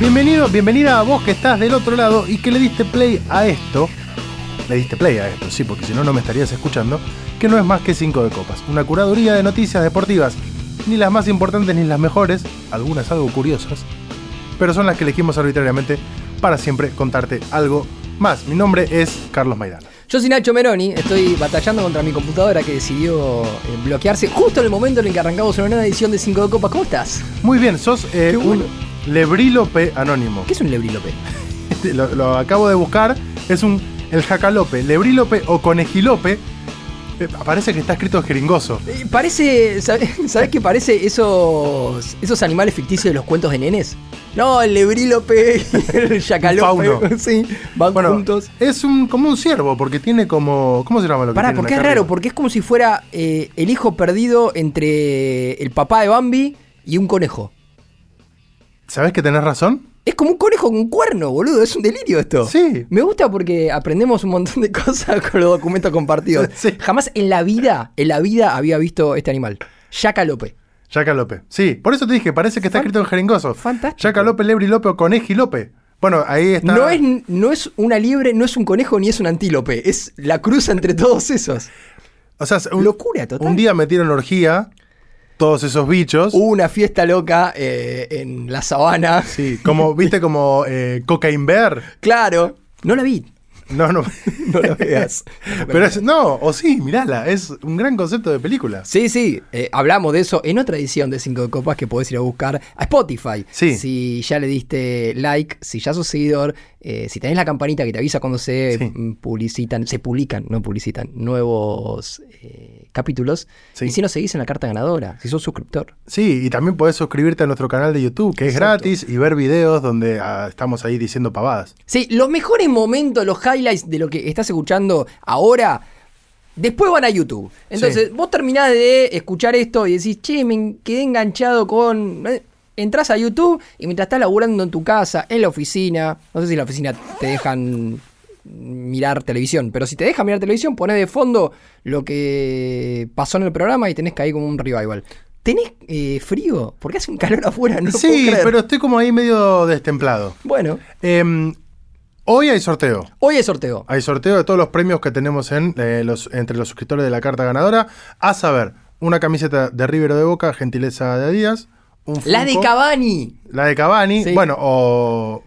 Bienvenido, bienvenida a vos que estás del otro lado y que le diste play a esto. Le diste play a esto, sí, porque si no, no me estarías escuchando. Que no es más que 5 de copas. Una curaduría de noticias deportivas. Ni las más importantes ni las mejores, algunas algo curiosas, pero son las que elegimos arbitrariamente para siempre contarte algo más. Mi nombre es Carlos Maidana. Yo soy Nacho Meroni, estoy batallando contra mi computadora que decidió eh, bloquearse justo en el momento en el que arrancamos una nueva edición de 5 de Copas. ¿Cómo estás? Muy bien, sos eh, bueno. un lebrílope anónimo. ¿Qué es un lebrílope? lo, lo acabo de buscar, es un el jacalope, lebrílope o conejilope. Eh, parece que está escrito jeringoso. Eh, Parece, ¿sabes, ¿sabés qué parece esos, esos animales ficticios de los cuentos de nenes? No, el lebrílope y el yacalope. fauno. Sí, van Bueno, juntos. es un como un ciervo porque tiene como ¿cómo se llama lo que Pará, tiene porque es raro, porque es como si fuera eh, el hijo perdido entre el papá de Bambi y un conejo. ¿Sabés que tenés razón? Es como un conejo con cuerno, boludo. Es un delirio esto. Sí. Me gusta porque aprendemos un montón de cosas con los documentos compartidos. Sí. Jamás en la vida, en la vida había visto este animal. Yacalope. Yacalope. Sí, por eso te dije, parece que está escrito en jeringoso. Fantástico. Yacalope, lebrilope o conejilope. Bueno, ahí está. No es, no es una liebre, no es un conejo ni es un antílope. Es la cruza entre todos esos. O sea, un, Locura total. un día metieron orgía todos esos bichos. Hubo una fiesta loca eh, en la sabana. Sí, como, viste, como eh, Cocaine Bear. Claro. No la vi. No, no. No la veas. Pero es, no, o sí, mirala, es un gran concepto de película. Sí, sí, eh, hablamos de eso en otra edición de 5 de Copas que podés ir a buscar a Spotify. Sí. Si ya le diste like, si ya sos seguidor, eh, si tenés la campanita que te avisa cuando se Sí. publicitan, se publican, no publicitan, nuevos eh, capítulos. Sí. Y si nos seguís en la carta ganadora, si sos suscriptor. Sí, y también podés suscribirte a nuestro canal de YouTube, que es Exacto. gratis, y ver videos donde ah, estamos ahí diciendo pavadas. Sí, los mejores momentos, los highlights de lo que estás escuchando ahora. Después van a YouTube. Entonces, Sí. vos terminás de escuchar esto y decís, che, me quedé enganchado con. eh, Entrás a YouTube y mientras estás laburando en tu casa, en la oficina, no sé si en la oficina te dejan mirar televisión, pero si te dejan mirar televisión, ponés de fondo lo que pasó en el programa y tenés que ahí como un revival. ¿Tenés eh, frío? Porque hace un calor afuera, no puedo sí, pero estoy como ahí medio destemplado. Bueno, Em, hoy hay sorteo. hoy es sorteo. Hay sorteo de todos los premios que tenemos en, eh, los, entre los suscriptores de la carta ganadora. A saber, una camiseta de River o de Boca, gentileza de Díaz. Un La de Cavani. La de Cavani. Sí. Bueno, o.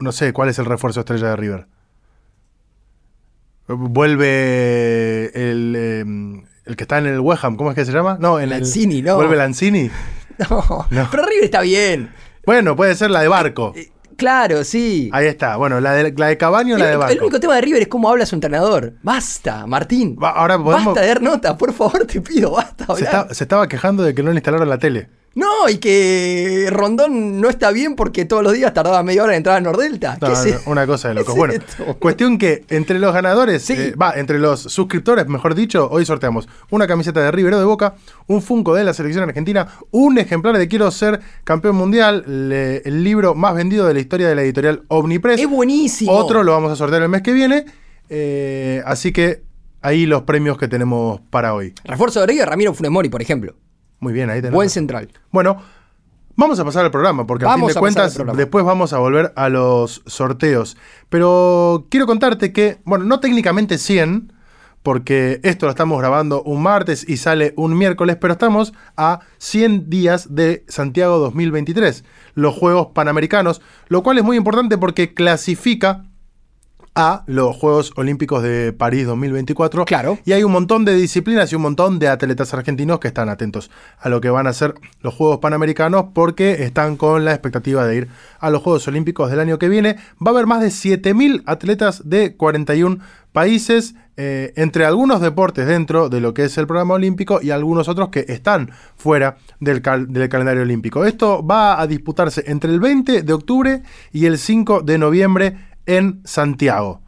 No sé, ¿cuál es el refuerzo estrella de River? Vuelve el, eh, el que está en el West Ham, ¿cómo es que se llama? No, en el- Lanzini, no. ¿Vuelve Lanzini? No, No. pero River está bien. Bueno, puede ser la de Barco. Eh, Claro, sí. Ahí está. Bueno, la de, la de Cavani o El, la de Barco. el único tema de River es cómo habla su entrenador. Basta, Martín. Va, ahora podemos- Basta de dar nota, por favor, te pido, basta se, está- se estaba quejando de que no le instalaron la tele. No, y que Rondón no está bien porque todos los días tardaba media hora en entrar a Nordelta. No, ¿Qué no, es- una cosa de locos. Bueno, esto? cuestión que entre los ganadores, Sí. eh, va, entre los suscriptores, mejor dicho, hoy sorteamos una camiseta de River o de Boca, un Funko de la selección argentina, un ejemplar de Quiero ser campeón mundial, le- el libro más vendido de la historia de la editorial Omnipress. Es buenísimo. Otro lo vamos a sortear el mes que viene. eh, así que ahí los premios que tenemos para hoy. Refuerzo de River, Ramiro Funes Mori, por ejemplo. Muy bien, ahí tenemos. Buen central. Bueno, vamos a pasar al programa, porque a fin Vamos de a cuentas después vamos a volver a los sorteos. Pero quiero contarte que, bueno, no técnicamente 100, porque esto lo estamos grabando un martes y sale un miércoles, pero estamos a 100 días de Santiago 2023, los Juegos Panamericanos, lo cual es muy importante porque clasifica a los Juegos Olímpicos de París 2024. Claro. Y hay un montón de disciplinas y un montón de atletas argentinos que están atentos a lo que van a ser los Juegos Panamericanos porque están con la expectativa de ir a los Juegos Olímpicos del año que viene. Va a haber más de 7.000 atletas de 41 países, eh, entre algunos deportes dentro de lo que es el programa olímpico y algunos otros que están fuera del, cal- del calendario olímpico. Esto va a disputarse entre el 20 de octubre y el 5 de noviembre en Santiago.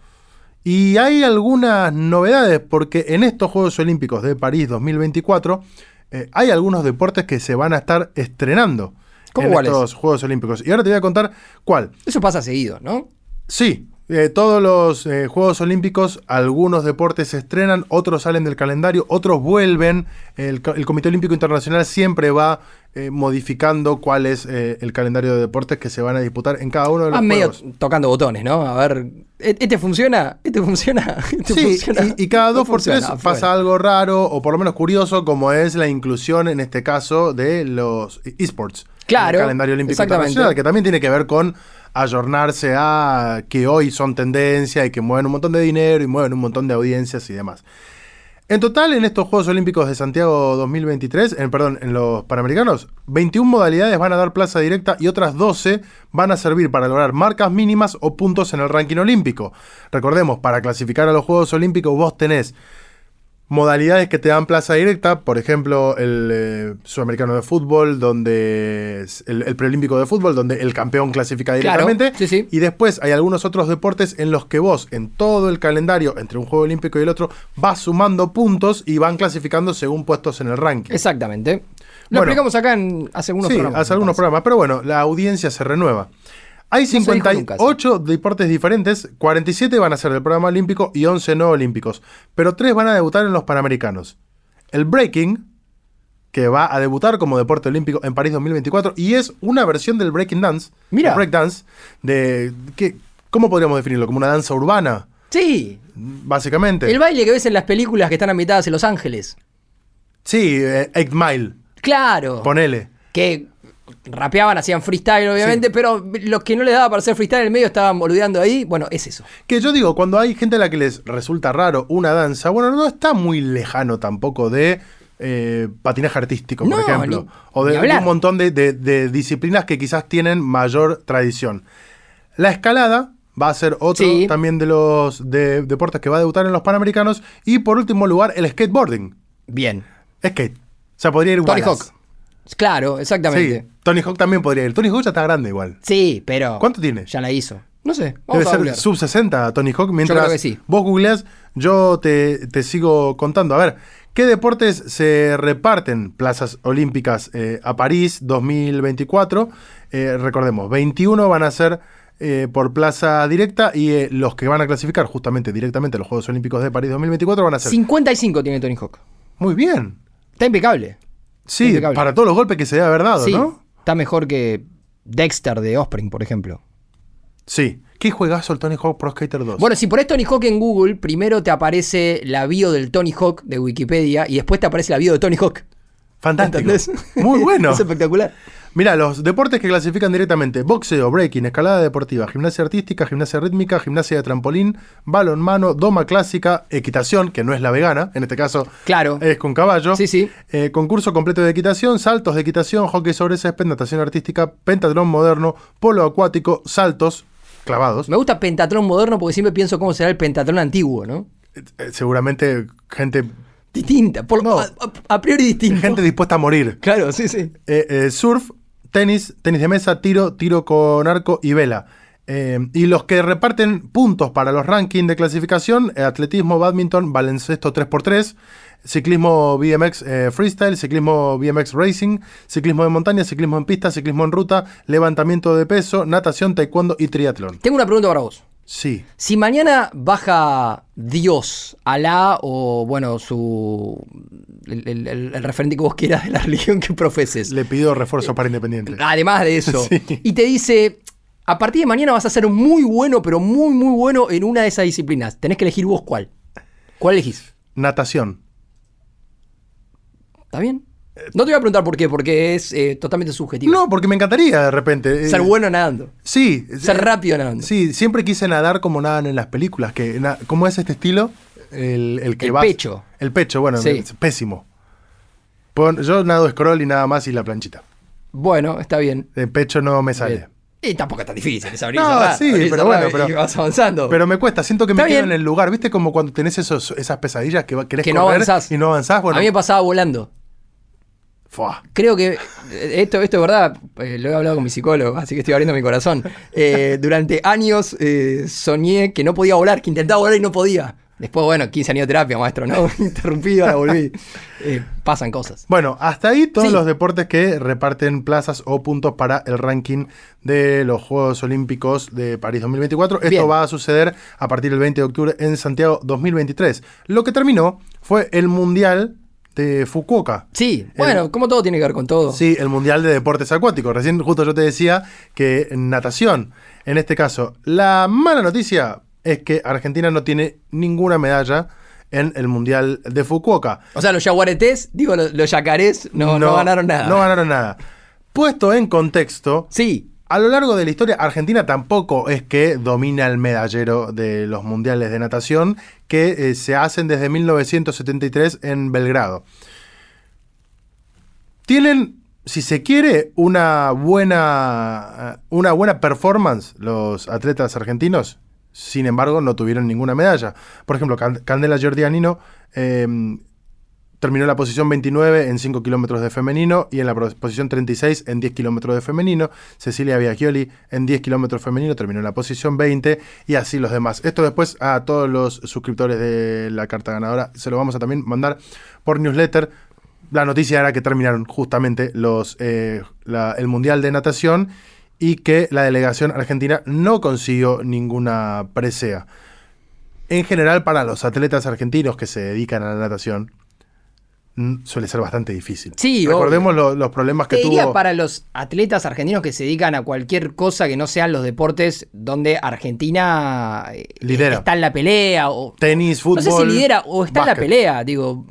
Y hay algunas novedades porque en estos Juegos Olímpicos de París 2024 eh, hay algunos deportes que se van a estar estrenando ¿Cómo en estos Juegos Olímpicos. Y ahora te voy a contar cuál. Eso pasa seguido, ¿no? Sí, Eh, todos los eh, Juegos Olímpicos, algunos deportes se estrenan, otros salen del calendario, otros vuelven. El, co- el Comité Olímpico Internacional siempre va eh, modificando cuál es eh, el calendario de deportes que se van a disputar en cada uno de los medio Juegos. tocando botones, ¿no? A ver, ¿e- ¿este funciona? ¿Este funciona? ¿Este Sí, funciona? y, y cada No dos por tres pasa algo raro o por lo menos curioso, como es la inclusión en este caso de los esports. Claro, en el calendario olímpico exactamente. internacional, que también tiene que ver con ayornarse a que hoy son tendencia y que mueven un montón de dinero y mueven un montón de audiencias y demás. En total, en estos Juegos Olímpicos de Santiago 2023, en, perdón, en los Panamericanos, 21 modalidades van a dar plaza directa y otras 12 van a servir para lograr marcas mínimas o puntos en el ranking olímpico. Recordemos, para clasificar a los Juegos Olímpicos vos tenés modalidades que te dan plaza directa, por ejemplo, el eh, sudamericano de fútbol, donde es el, el preolímpico de fútbol, donde el campeón clasifica Claro, directamente. sí, sí. Y después hay algunos otros deportes en los que vos, en todo el calendario, entre un juego olímpico y el otro, vas sumando puntos y van clasificando según puestos en el ranking. Exactamente. Lo Bueno. explicamos acá en hace algunos sí, programas. hace algunos programas, pero bueno, la audiencia se renueva. Hay se dijo nunca 58 deportes diferentes, 47 van a ser del programa olímpico y 11 no olímpicos, pero 3 van a debutar en los Panamericanos. El breaking, que va a debutar como deporte olímpico en París 2024, y es una versión del breaking dance, Mira. break dance, de, que, ¿cómo podríamos definirlo? Como una danza urbana, Sí, básicamente. el baile que ves en las películas que están ambientadas en Los Ángeles. Sí, eh, Eight Mile, Claro. ponele. que rapeaban, hacían freestyle, obviamente, pero los que no les daba para hacer freestyle en el medio estaban boludeando ahí. Bueno, es eso. Que yo digo, cuando hay gente a la que les resulta raro una danza, bueno, no está muy lejano tampoco de eh, patinaje artístico, por ejemplo. ni- o de, un montón de, de- de disciplinas que quizás tienen mayor tradición. La escalada va a ser otro Sí. también de los de- deportes que va a debutar en los Panamericanos. Y por último lugar, el skateboarding. Bien. Skate. O sea, podría ir Tony Wallace. Hawk. Claro, exactamente. Sí, Tony Hawk también podría ir. Tony Hawk ya está grande igual. Sí, pero. ¿Cuánto tiene? Ya la hizo. No sé. Vamos Debe a ser sub 60 Tony Hawk. Mientras creo que sí. vos googleás, yo te, te sigo contando. A ver, ¿qué deportes se reparten plazas olímpicas eh, a París 2024? Eh, recordemos, 21 van a ser eh, por plaza directa y los que van a clasificar justamente directamente a los Juegos Olímpicos de París 2024 van a ser... 55 tiene Tony Hawk. Muy bien. Está impecable. Sí, Impecable. para todos los golpes que se debe haber dado, sí. ¿no? Está mejor que Dexter de Offspring, por ejemplo. Sí. ¿Qué juegazo el Tony Hawk Pro Skater 2? Bueno, si pones Tony Hawk en Google, primero te aparece la bio del Tony Hawk de Wikipedia y después te aparece la bio de Tony Hawk. Fantástico. ¿Entendés? Muy bueno. es espectacular. Mira, los deportes que clasifican directamente: boxeo, breaking, escalada deportiva, gimnasia artística, gimnasia rítmica, gimnasia de trampolín, balonmano, doma clásica, equitación, que no es la vegana, en este caso Claro. es con caballo. Sí, sí. eh, concurso completo de equitación, saltos de equitación, hockey sobre césped, natación artística, pentatlón moderno, polo acuático, saltos clavados. Me gusta Pentatlón moderno porque siempre pienso cómo será el Pentatlón antiguo, ¿no? Eh, seguramente gente, Distinta, por, No. a, a- a priori distinta. gente dispuesta a morir. Claro, sí, sí. Eh, eh, surf, tenis, tenis de mesa, tiro, tiro con arco y vela. Eh, y los que reparten puntos para los rankings de clasificación, eh, atletismo, badminton, baloncesto 3x3, ciclismo BMX eh, freestyle, ciclismo BMX racing, ciclismo de montaña, ciclismo en pista, ciclismo en ruta, levantamiento de peso, natación, taekwondo y triatlón. Tengo una pregunta para vos. Sí. Si mañana baja Dios, Alá o, bueno, su. El, el- el- el referente que vos quieras de la religión que profeses. Le pido refuerzo para Independiente. Además de eso. Sí. Y te dice. A partir de mañana vas a ser muy bueno, pero muy, muy bueno en una de esas disciplinas. Tenés que elegir vos cuál. ¿Cuál elegís? Natación. ¿Está bien? No te voy a preguntar por qué, porque es eh, totalmente subjetivo. No, porque me encantaría de repente. eh, Ser bueno nadando. Sí. Ser rápido nadando. Sí, siempre quise nadar como nadan en las películas. Que ¿Cómo es este estilo? El, el que El vas- pecho. El pecho, bueno, Sí. es pésimo. Yo nado scroll y nada más y la planchita. Bueno, está bien. El pecho no me sale. Bien. Y tampoco es tan difícil, es abrir, No, cerrar, sí, abrir, pero bueno, pero- vas avanzando. Pero me cuesta, siento que me quedo en el lugar. ¿Viste como cuando tenés esos, esas pesadillas que querés que no avanzás. y no avanzás? Bueno, A mí me pasaba volando. Fuá. Creo que eh, esto, esto es verdad, eh, lo he hablado con mi psicólogo, así que estoy abriendo mi corazón. Eh, durante años eh, soñé que no podía volar, que intentaba volar y no podía. Después, bueno, 15 años de terapia, maestro, ¿no? Interrumpido, ahora volví. Eh, pasan cosas. Bueno, hasta ahí todos Sí. los deportes que reparten plazas o puntos para el ranking de los Juegos Olímpicos de París 2024. Esto Bien. va a suceder a partir del 20 de octubre en Santiago 2023. Lo que terminó fue el Mundial de Fukuoka. Sí, bueno, como todo tiene que ver con todo. Sí, el Mundial de Deportes Acuáticos. Recién justo yo te decía que natación, en este caso, la mala noticia es que Argentina no tiene ninguna medalla en el Mundial de Fukuoka. O sea, los yaguaretés, digo, los, los yacarés, no, no, ganaron nada. No ganaron nada. Puesto en contexto, Sí, a lo largo de la historia, Argentina tampoco es que domina el medallero de los mundiales de natación que eh, se hacen desde 1973 en Belgrado. Tienen, si se quiere, una buena, eh, una buena performance los atletas argentinos. Sin embargo, no tuvieron ninguna medalla. Por ejemplo, Can- Candela Giordianino eh, terminó la posición 29 en 5 kilómetros de femenino y en la posición 36 en 10 kilómetros de femenino. Cecilia Biagioli en 10 kilómetros femenino terminó en la posición 20 y así los demás. Esto después a todos los suscriptores de la carta ganadora se lo vamos a también mandar por newsletter. La noticia era que terminaron justamente los, eh, el Mundial de Natación y que la delegación argentina no consiguió ninguna presea. En general, para los atletas argentinos que se dedican a la natación, suele ser bastante difícil. Sí, Recordemos lo- los problemas que Te diría tuvo. para los atletas argentinos que se dedican a cualquier cosa que no sean los deportes donde Argentina eh, Lidera. está en la pelea o Tenis, fútbol. no sé si lidera o está en la pelea. Digo,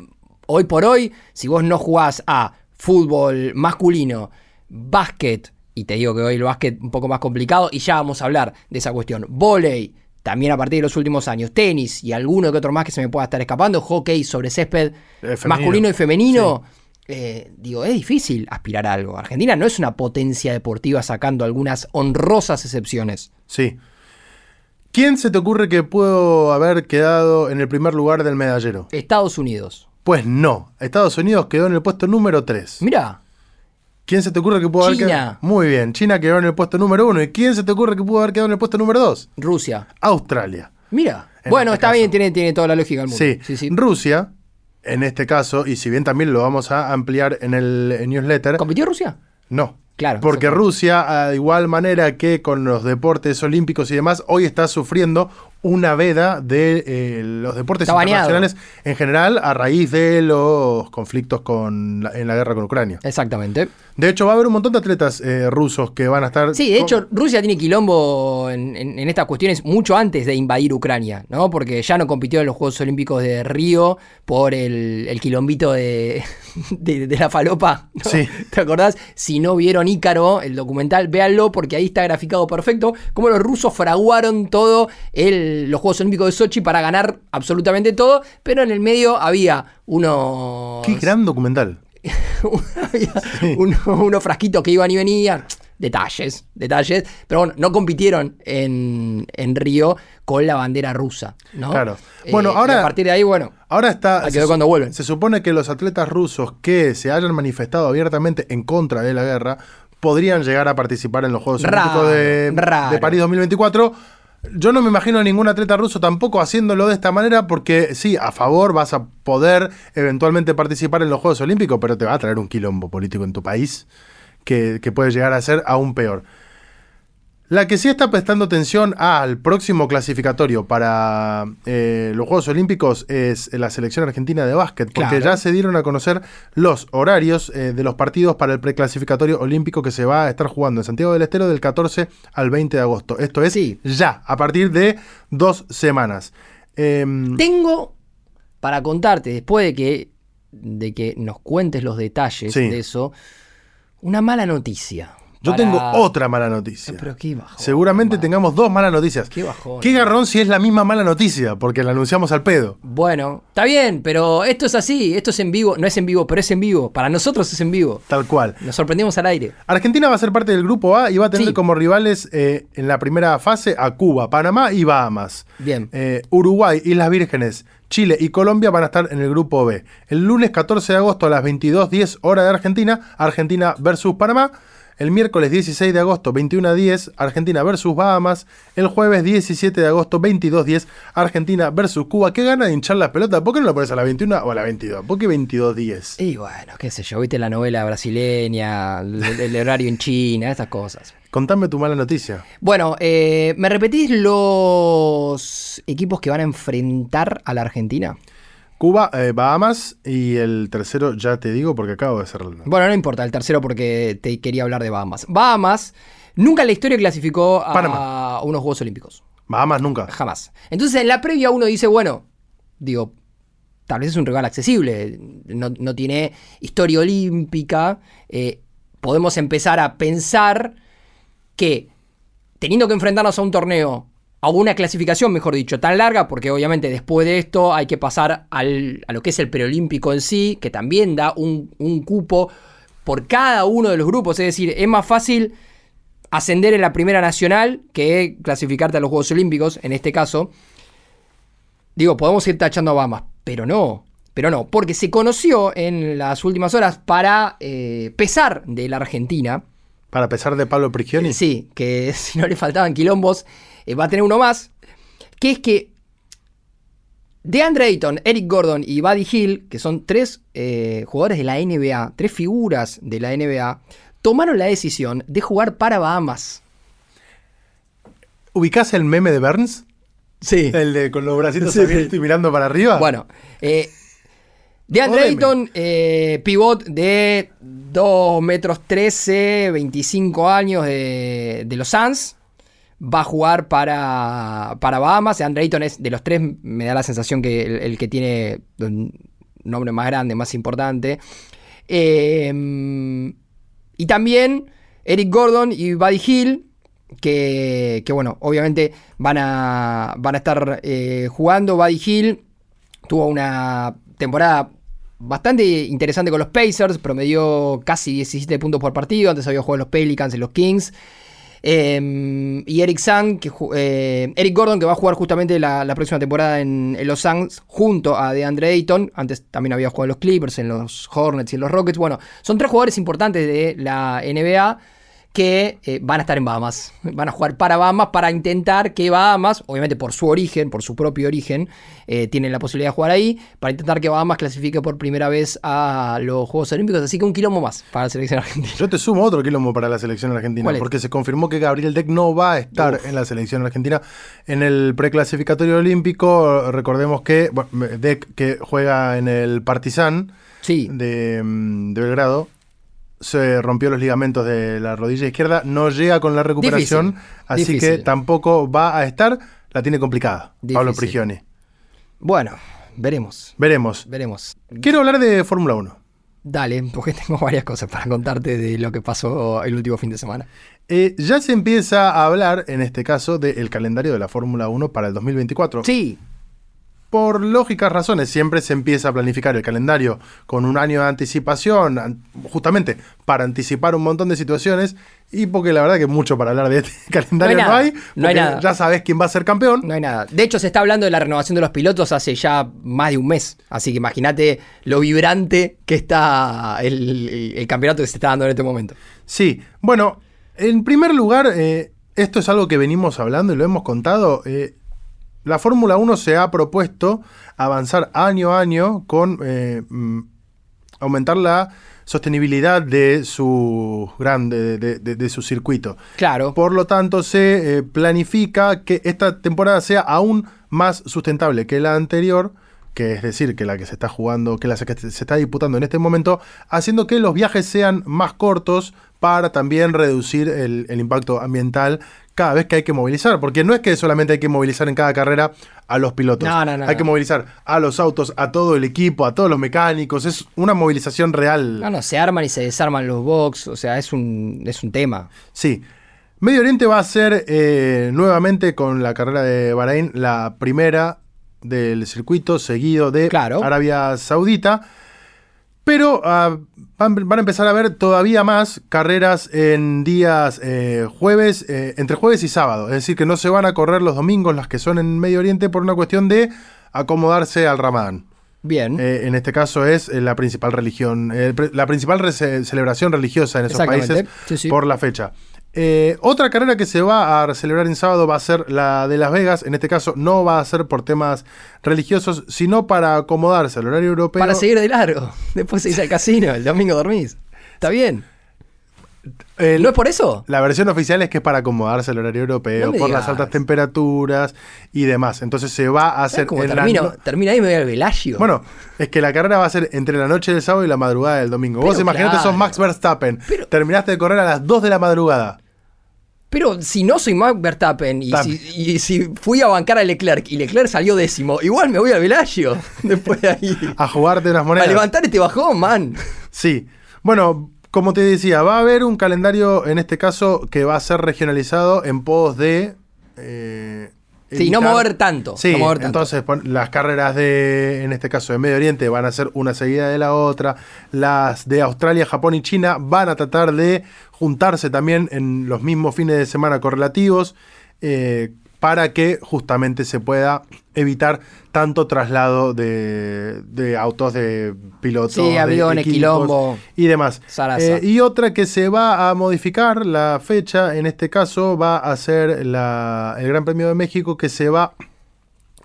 hoy por hoy, si vos no jugás a fútbol masculino, básquet, y te digo que hoy el básquet un poco más complicado, y ya vamos a hablar de esa cuestión. Volei, también a partir de los últimos años, tenis y alguno que otro más que se me pueda estar escapando, hockey sobre césped Eh, femenino. masculino y femenino. eh, digo, es difícil aspirar a algo. Argentina no es una potencia deportiva sacando algunas honrosas excepciones. Sí. ¿Quién se te ocurre que pudo haber quedado en el primer lugar del medallero? Estados Unidos. Pues no. Estados Unidos quedó en el puesto número 3. Mira, ¿Quién se te ocurre que pudo haber China. quedado? Muy bien. China quedó en el puesto número 1. ¿Y quién se te ocurre que pudo haber quedado en el puesto número 2? Rusia. Australia. Mira. En Bueno, este está caso. bien, tiene, tiene toda la lógica del mundo. Sí. sí, sí. Rusia, en este caso, y si bien también lo vamos a ampliar en el newsletter, ¿Compitió Rusia? no. Claro. Porque. Rusia, a igual manera que con los deportes olímpicos y demás, hoy está sufriendo una veda de eh, los deportes Está baneado. internacionales en general a raíz de los conflictos con la- en la guerra con Ucrania. Exactamente. De hecho, va a haber un montón de atletas eh, rusos que van a estar. Sí, de hecho, Rusia tiene quilombo en, en- en estas cuestiones mucho antes de invadir Ucrania, ¿no? Porque ya no compitió en los Juegos Olímpicos de Río por el, el quilombito de, de- de la falopa. ¿no? Sí. ¿Te acordás? Si no vieron Ícaro, el documental, véanlo porque ahí está graficado perfecto. Cómo los rusos fraguaron todo el- los Juegos Olímpicos de Sochi para ganar absolutamente todo, pero en el medio había unos. Qué gran documental. Había uno- unos frasquitos que iban y venían. Detalles, detalles. Pero bueno, no compitieron en, en Río con la bandera rusa. ¿no? Claro. Eh, Bueno, ahora- y A partir de ahí, bueno. Ahora está. Ver cuándo vuelven. Se supone que los atletas rusos que se hayan manifestado abiertamente en contra de la guerra podrían llegar a participar en los Juegos Raro, Olímpicos de, de París 2024. Yo no me imagino a ningún atleta ruso tampoco haciéndolo de esta manera, porque sí, a favor vas a poder eventualmente participar en los Juegos Olímpicos, pero te va a traer un quilombo político en tu país que, que puede llegar a ser aún peor. La que sí está prestando atención al próximo clasificatorio para eh, los Juegos Olímpicos es la selección argentina de básquet, porque Claro. ya se dieron a conocer los horarios eh, de los partidos para el preclasificatorio olímpico que se va a estar jugando en Santiago del Estero del 14 al 20 de agosto. Esto es Sí. ya, a partir de dos semanas. Em, Tengo para contarte, después de que, de que nos cuentes los detalles Sí. de eso, una mala noticia. Yo Para- tengo otra mala noticia. Pero qué. Seguramente tengamos dos malas noticias. Qué bajón. Qué garrón si es la misma mala noticia, porque la anunciamos al pedo. Bueno, está bien, pero esto es así, esto es en vivo, no es en vivo, pero es en vivo. Para nosotros es en vivo. Tal cual. Nos sorprendimos al aire. Argentina va a ser parte del grupo A y va a tener Sí. como rivales eh, en la primera fase a Cuba, Panamá y Bahamas. Bien. Eh, Uruguay, Islas Vírgenes, Chile y Colombia van a estar en el grupo B. El lunes 14 de agosto a las 22.10 hora de Argentina, Argentina versus Panamá. El miércoles 16 de agosto, 21 a 10, Argentina versus Bahamas. El jueves 17 de agosto, 22 a 10, Argentina versus Cuba. ¿Qué gana de hinchar la pelota? ¿Por qué no la pones a la 21 o a la 22? ¿Por qué 22 10? Y bueno, qué sé yo, viste la novela brasileña, el, el horario en China, estas cosas. Contame tu mala noticia. Bueno, eh, ¿me repetís los equipos que van a enfrentar a la Argentina? Cuba, eh, Bahamas y el tercero ya te digo porque acabo de hacerlo. Bueno, no importa, el tercero porque te quería hablar de Bahamas. Bahamas nunca en la historia clasificó a Panamá. unos Juegos Olímpicos. Bahamas nunca. Jamás. Entonces en la previa uno dice, bueno, digo, tal vez es un rival accesible, no, no tiene historia olímpica, eh, podemos empezar a pensar que teniendo que enfrentarnos a un torneo, a una clasificación, mejor dicho, tan larga, porque obviamente después de esto hay que pasar al- a lo que es el preolímpico en sí, que también da un, un cupo por cada uno de los grupos, es decir, es más fácil ascender en la primera nacional que clasificarte a los Juegos Olímpicos, en este caso. Digo, podemos ir tachando a Bahamas, pero no, pero no, porque se conoció en las últimas horas para eh, pesar de la Argentina, Para pesar de Pablo Prigioni. Sí, que si no le faltaban quilombos, eh, va a tener uno más. Que es que DeAndre Ayton, Eric Gordon y Buddy Hill, que son tres eh, jugadores de la NBA, tres figuras de la NBA, tomaron la decisión de jugar para Bahamas. ¿Ubicás el meme de Burns? Sí. El de con los bracitos Sí, abiertos sí. y mirando para arriba. Bueno, eh, DeAndre. Ayton, eh, pivot de 2 metros 13, 25 años de, de los Suns. Va a jugar para, para Bahamas. DeAndre Ayton es de los tres, me da la sensación que el, que tiene un nombre más grande, más importante. Eh, y también Eric Gordon y Buddy Hill, que, que, bueno, obviamente van a, van a estar eh, jugando. Buddy Hill tuvo una temporada bastante interesante con los Pacers, promedió casi 17 puntos por partido, antes había jugado los Pelicans, en los Kings. Eh, y Eric Sang, eh, Eric Gordon, que va a jugar justamente la, próxima temporada en, en los Suns junto a DeAndre Ayton. Antes también había jugado en los Clippers, en los Hornets y en los Rockets. Bueno, son tres jugadores importantes de la NBA que eh, van a estar en Bahamas. Van a jugar para Bahamas para intentar que Bahamas, obviamente por su origen, por su propio origen, eh, tienen la posibilidad de jugar ahí, para intentar que Bahamas clasifique por primera vez a los Juegos Olímpicos. Así que un quilombo más para la selección argentina. Yo te sumo otro quilombo para la selección argentina, porque se confirmó que Gabriel Deck no va a estar en la selección argentina en el preclasificatorio olímpico. Recordemos que bueno, Deck, que juega en el Partizan Sí, de, mm, de Belgrado, se rompió los ligamentos de la rodilla izquierda, no llega con la recuperación, Difícil, así que tampoco va a estar. La tiene complicada, Pablo Difícil. Prigioni. bueno, veremos, Veremos. veremos. Quiero hablar de Fórmula 1. Dale, porque tengo varias cosas para contarte de lo que pasó el último fin de semana. Eh, ya se empieza a hablar, en este caso, del calendario de la Fórmula 1 para el 2024. Sí, Por lógicas razones, siempre se empieza a planificar el calendario con un año de anticipación, an- justamente para anticipar un montón de situaciones y porque la verdad que mucho para hablar de este calendario no nada, hay, no hay nada. ya sabes quién va a ser campeón. No hay nada. De hecho, se está hablando de la renovación de los pilotos hace ya más de un mes. Así que imagínate lo vibrante que está el campeonato que se está dando en este momento. Sí, bueno, en primer lugar, eh, esto es algo que venimos hablando y lo hemos contado. eh, la Fórmula 1 se ha propuesto avanzar año a año con eh, mm, aumentar la sostenibilidad de su de, de- de- de su circuito. Claro. Por lo tanto, se eh, planifica que esta temporada sea aún más sustentable que la anterior, que es decir, que la que se está jugando, que la que se está disputando en este momento, haciendo que los viajes sean más cortos para también reducir el, el impacto ambiental cada vez que hay que movilizar, porque no es que solamente hay que movilizar en cada carrera a los pilotos, No, no, no, hay que movilizar a los autos, a todo el equipo, a todos los mecánicos, es una movilización real. No, no, se arman y se desarman los box. O sea, es un, es un tema. Sí. Medio Oriente va a ser eh, nuevamente con la carrera de Bahrein la primera del circuito seguido de Claro. Arabia Saudita. Pero ah, van, van a empezar a ver todavía más carreras en días eh, jueves, eh, entre jueves y sábado. Es decir, que no se van a correr los domingos las que son en Medio Oriente por una cuestión de acomodarse al Ramadán. Bien. Eh, en este caso es la principal religión, la principal celebración religiosa en esos países Sí, sí. por la fecha. Eh, otra carrera que se va a celebrar en sábado va a ser la de Las Vegas. En este caso no va a ser por temas religiosos, sino para acomodarse al horario europeo. Para seguir de largo. Después se al casino, el domingo dormís. Está bien. El- ¿No es por eso? La versión oficial es que es para acomodarse al horario europeo, No por las altas temperaturas y demás. Entonces se va a hacer la no- termina ahí y me voy al Velagio. Bueno, es que la carrera va a ser entre la noche del sábado y la madrugada del domingo. Vos Pero imaginate, claro. sos Max Verstappen. Pero- Terminaste de correr a las 2 de la madrugada. Pero si no soy Max Verstappen y si, y si fui a bancar a Leclerc y Leclerc salió décimo, igual me voy al Velagio después de ahí. A jugarte unas a monedas. levantar este bajón, man. Sí. Bueno, como te decía, va a haber un calendario, en este caso, que va a ser regionalizado en pos de. eh, Sí, no mover tanto. Sí, no mover tanto. entonces las carreras de, en este caso de Medio Oriente, van a ser una seguida de la otra. Las de Australia, Japón y China van a tratar de juntarse también en los mismos fines de semana correlativos eh, para que justamente se pueda evitar tanto traslado de, de autos de pilotos. Sí, de aviones, equipos quilombo. Y demás. Eh, y otra que se va a modificar la fecha, en este caso va a ser la- el Gran Premio de México que se va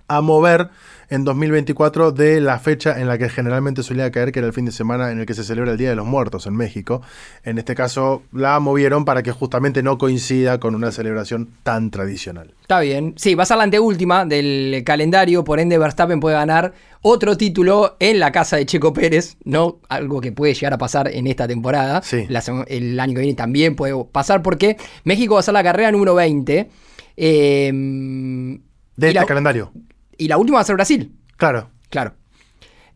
a mover en 2024 de la fecha en la que generalmente solía caer, que era el fin de semana en el que se celebra el Día de los Muertos en México. En este caso la movieron para que justamente no coincida con una celebración tan tradicional. Está bien. Sí, va a ser la anteúltima del calendario, por ende Verstappen puede ganar otro título en la casa de Checo Pérez, ¿no? Algo que puede llegar a pasar en esta temporada. Sí. La el año que viene también puede pasar porque México va a ser la carrera número 20. eh, De este la, calendario. Y la última va a ser Brasil, Claro, claro.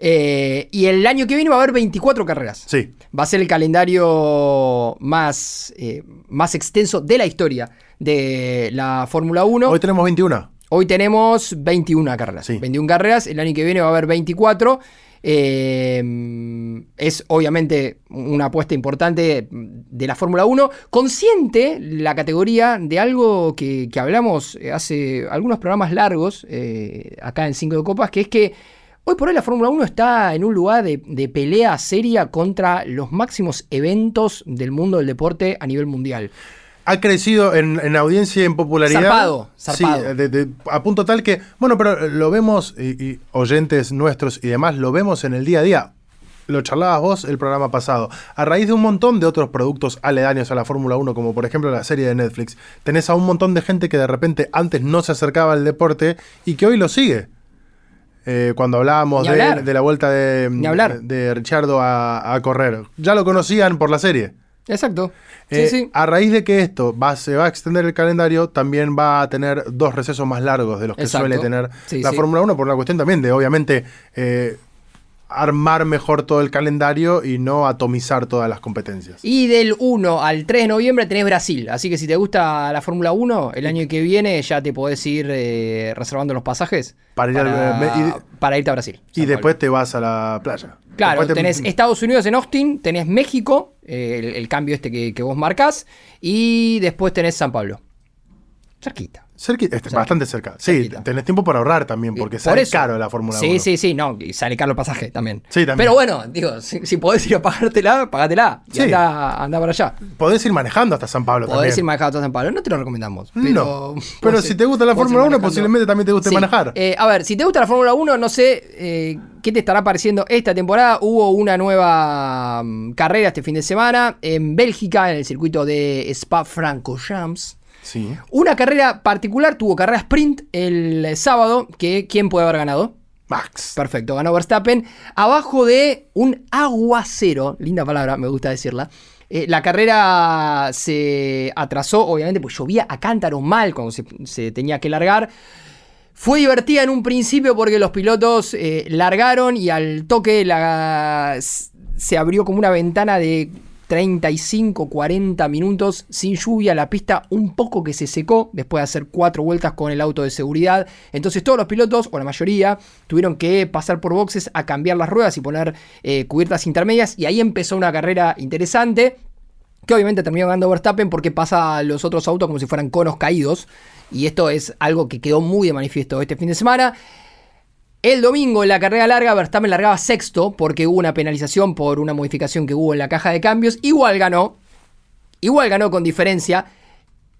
Eh, y el año que viene va a haber 24 carreras. sí. Va a ser el calendario más, eh, más extenso de la historia de la Fórmula 1. Hoy tenemos 21. Hoy tenemos 21 carreras. Sí. 21 carreras. El año que viene va a haber 24. Eh, es obviamente una apuesta importante de la Fórmula 1. Consciente la categoría de algo que, hablamos hace algunos programas largos eh, acá en Cinco de Copas, que es que hoy por hoy la Fórmula 1 está en un lugar de pelea seria contra los máximos eventos del mundo del deporte a nivel mundial. Ha crecido en, en audiencia y en popularidad. Zarpado, zarpado. Sí, de- de- a punto tal que, bueno, pero lo vemos, y, y oyentes nuestros y demás, lo vemos en el día a día. Lo charlabas vos el programa pasado. A raíz de un montón de otros productos aledaños a la Fórmula 1, como por ejemplo la serie de Netflix, tenés a un montón de gente que de repente antes no se acercaba al deporte y que hoy lo sigue. Eh, cuando hablábamos de, de la vuelta de, de Richardo a, a correr, ya lo conocían por la serie. Exacto. Eh, sí. A raíz de que esto va, se va a extender el calendario, también va a tener dos recesos más largos de los que Exacto. suele tener Sí, la. Fórmula 1 por una cuestión también de, obviamente, eh, armar mejor todo el calendario y no atomizar todas las competencias. Y del 1 al 3 de noviembre tenés Brasil. Así que si te gusta la Fórmula 1, el año que viene ya te podés ir eh, reservando los pasajes Para ir al- para, y- para irte a Brasil. Y después te vas a la playa. Claro, te- tenés Estados Unidos en Austin, tenés México, eh, el, el cambio este que, que vos marcás, y después tenés San Pablo. Cerquita. este, bastante cerca. Sí, Cerquita. tenés tiempo para ahorrar también, porque Por sale eso. caro la Fórmula sí, 1. Sí, sí, no, y sale caro el pasaje también. Sí, también. Pero bueno, digo, si, si podés ir a pagártela, pagátela. Y Sí. anda, anda para allá. Podés ir manejando hasta San Pablo Podés también. ir manejando a San Pablo. No te lo recomendamos. Pero, no. podés Pero si te gusta la podés Fórmula 1, manejando. posiblemente también te guste Sí. manejar. Eh, a ver, si te gusta la Fórmula 1, no sé eh, qué te estará pareciendo esta temporada. Hubo una nueva mm, carrera este fin de semana en Bélgica, en el circuito de Spa-Francorchamps. Sí. Una carrera particular, tuvo carrera sprint el sábado, que ¿quién puede haber ganado? Max. Perfecto, ganó Verstappen. Abajo de un aguacero, linda palabra, me gusta decirla. Eh, la carrera se atrasó, obviamente, pues llovía a cántaros mal cuando se, se tenía que largar. Fue divertida en un principio porque los pilotos eh, largaron y al toque la- se abrió como una ventana de 35, 40 minutos sin lluvia. La pista un poco que se secó después de hacer cuatro vueltas con el auto de seguridad. Entonces todos los pilotos, o la mayoría, tuvieron que pasar por boxes a cambiar las ruedas y poner eh, cubiertas intermedias. Y ahí empezó una carrera interesante que obviamente terminó ganando Verstappen porque pasa a los otros autos como si fueran conos caídos. Y esto es algo que quedó muy de manifiesto este fin de semana. El domingo en la carrera larga, Verstappen largaba sexto porque hubo una penalización por una modificación que hubo en la caja de cambios. Igual ganó. Igual ganó con diferencia.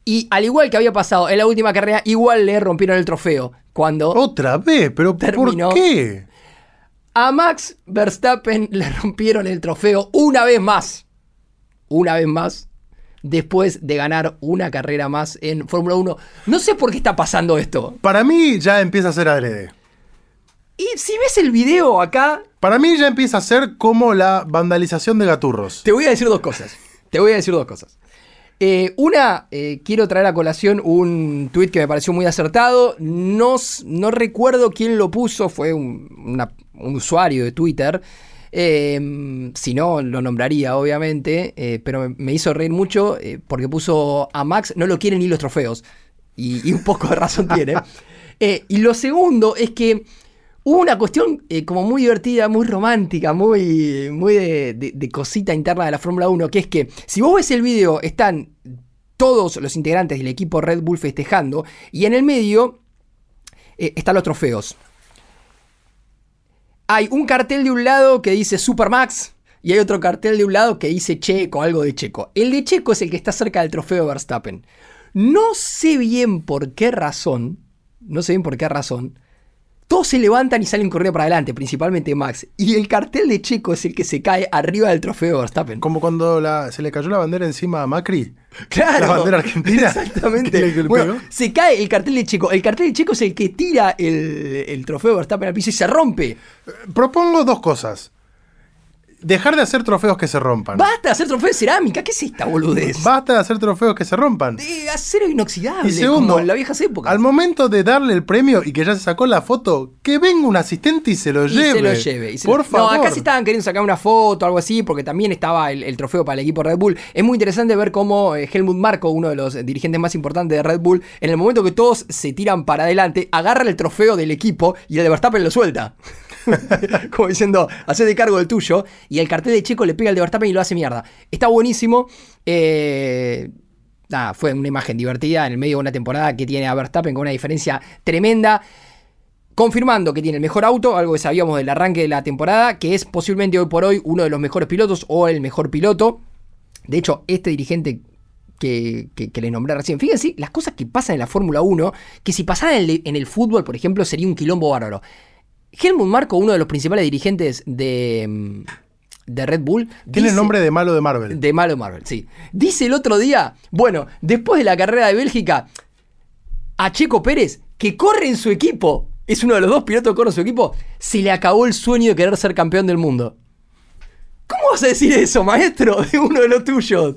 Y al igual que había pasado en la última carrera, igual le rompieron el trofeo. Cuando Otra vez, pero Terminó. ¿por qué? a Max Verstappen le rompieron el trofeo una vez más. Una vez más. Después de ganar una carrera más en Fórmula 1. No sé por qué está pasando esto. Para mí ya empieza a ser adrede. Y si ves el video acá, Para mí ya empieza a ser como la vandalización de gaturros. Te voy a decir dos cosas. Te voy a decir dos cosas. Eh, una, eh, quiero traer a colación un tuit que me pareció muy acertado. No, no recuerdo quién lo puso, fue un, una- un usuario de Twitter. Eh, si no, lo nombraría, obviamente. eh, pero me, hizo reír mucho porque puso a Max, no lo quieren ni los trofeos. Y, y un poco de razón tiene. Y lo segundo es que hubo una cuestión eh, como muy divertida, muy romántica, muy, muy de, de- cosita interna de la Fórmula 1, que es que si vos ves el video, están todos los integrantes del equipo Red Bull festejando y en el medio eh, están los trofeos. Hay un cartel de un lado que dice Supermax y hay otro cartel de un lado que dice Checo, algo de Checo. El de Checo es el que está cerca del trofeo Verstappen. No sé bien por qué razón, no sé bien por qué razón, todos se levantan y salen corriendo para adelante, principalmente Max. Y el cartel de Checo es el que se cae arriba del trofeo de Verstappen. Como cuando la- se le cayó la bandera encima a Macri. Claro. La bandera argentina. Exactamente. Le- Bueno, se cae el cartel de Checo. El cartel de Checo es el que tira el, el trofeo de Verstappen al piso y se rompe. Propongo dos cosas. Dejar de hacer trofeos que se rompan. Basta de hacer trofeo de cerámica. ¿Qué es esta boludez? Basta de hacer trofeos que se rompan. De acero inoxidable. Y segundo, como en las viejas épocas. al momento de darle el premio y que ya se sacó la foto, que venga un asistente y se lo Y lleve. se lo lleve. y se Por lo- favor. No, acá sí estaban queriendo sacar una foto o algo así, porque también estaba el, el trofeo para el equipo Red Bull. Es muy interesante ver cómo eh, Helmut Marko, uno de los dirigentes más importantes de Red Bull, en el momento que todos se tiran para adelante, agarra el trofeo del equipo y el de Verstappen lo suelta. Como diciendo, hacete cargo del tuyo. Y el cartel de Checo le pega al de Verstappen y lo hace mierda. Está buenísimo. Eh, fue una imagen divertida en el medio de una temporada que tiene a Verstappen con una diferencia tremenda confirmando que tiene el mejor auto, algo que sabíamos del arranque de la temporada, que es posiblemente hoy por hoy uno de los mejores pilotos o el mejor piloto. De hecho, este dirigente que, que, que le nombré recién, fíjense las cosas que pasan en la Fórmula 1, que si pasaran en el, en el fútbol, por ejemplo, sería un quilombo bárbaro. Helmut Marko, uno de los principales dirigentes de, mm, de Red Bull, Tiene el nombre de malo de Marvel. de malo Marvel, sí. Dice el otro día, bueno, después de la carrera de Bélgica, a Checo Pérez, que corre en su equipo, es uno de los dos pilotos que corre en su equipo, se le acabó el sueño de querer ser campeón del mundo. ¿Cómo vas a decir eso, maestro, de uno de los tuyos?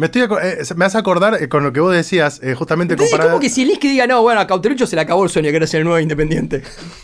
Me, estoy eh, me hace acordar eh, con lo que vos decías, eh, justamente Entonces, comparado. ¿cómo que si Liski diga, no, bueno, a Cauterucho se le acabó el sueño de querer ser el nuevo independiente?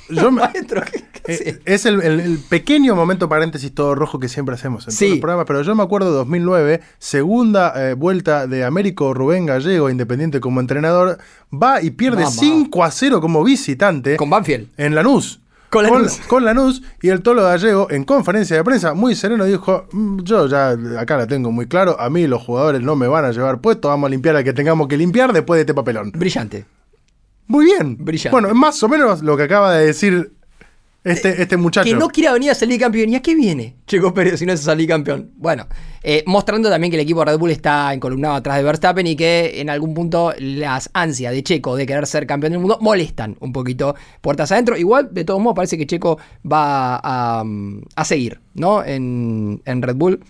Yo me- maestro, ¿qué, qué Eh, es el, el- el pequeño momento paréntesis todo rojo que siempre hacemos en Sí. todos los programas, pero yo me acuerdo de 2009, segunda eh, vuelta de Américo Rubén Gallego, independiente como entrenador, va y pierde Mamá. 5 a 0 como visitante Con Banfield. en Lanús. Con Lanús. con Lanús, y el Tolo Gallego en conferencia de prensa muy sereno dijo, "Mm, yo ya acá la tengo muy claro, a mí los jugadores no me van a llevar puesto, vamos a limpiar al que tengamos que limpiar después de este papelón. Brillante. Muy bien. Brillante. Bueno, más o menos lo que acaba de decir este, este muchacho. Que no quiera venir a salir campeón. ¿Y a qué viene Checo Pérez si no es a salir campeón? Bueno, eh, mostrando también que el equipo Red Bull está encolumnado atrás de Verstappen y que en algún punto las ansias de Checo de querer ser campeón del mundo molestan un poquito puertas adentro. Igual, de todos modos, parece que Checo va a, a seguir, ¿no? En, en Red Bull.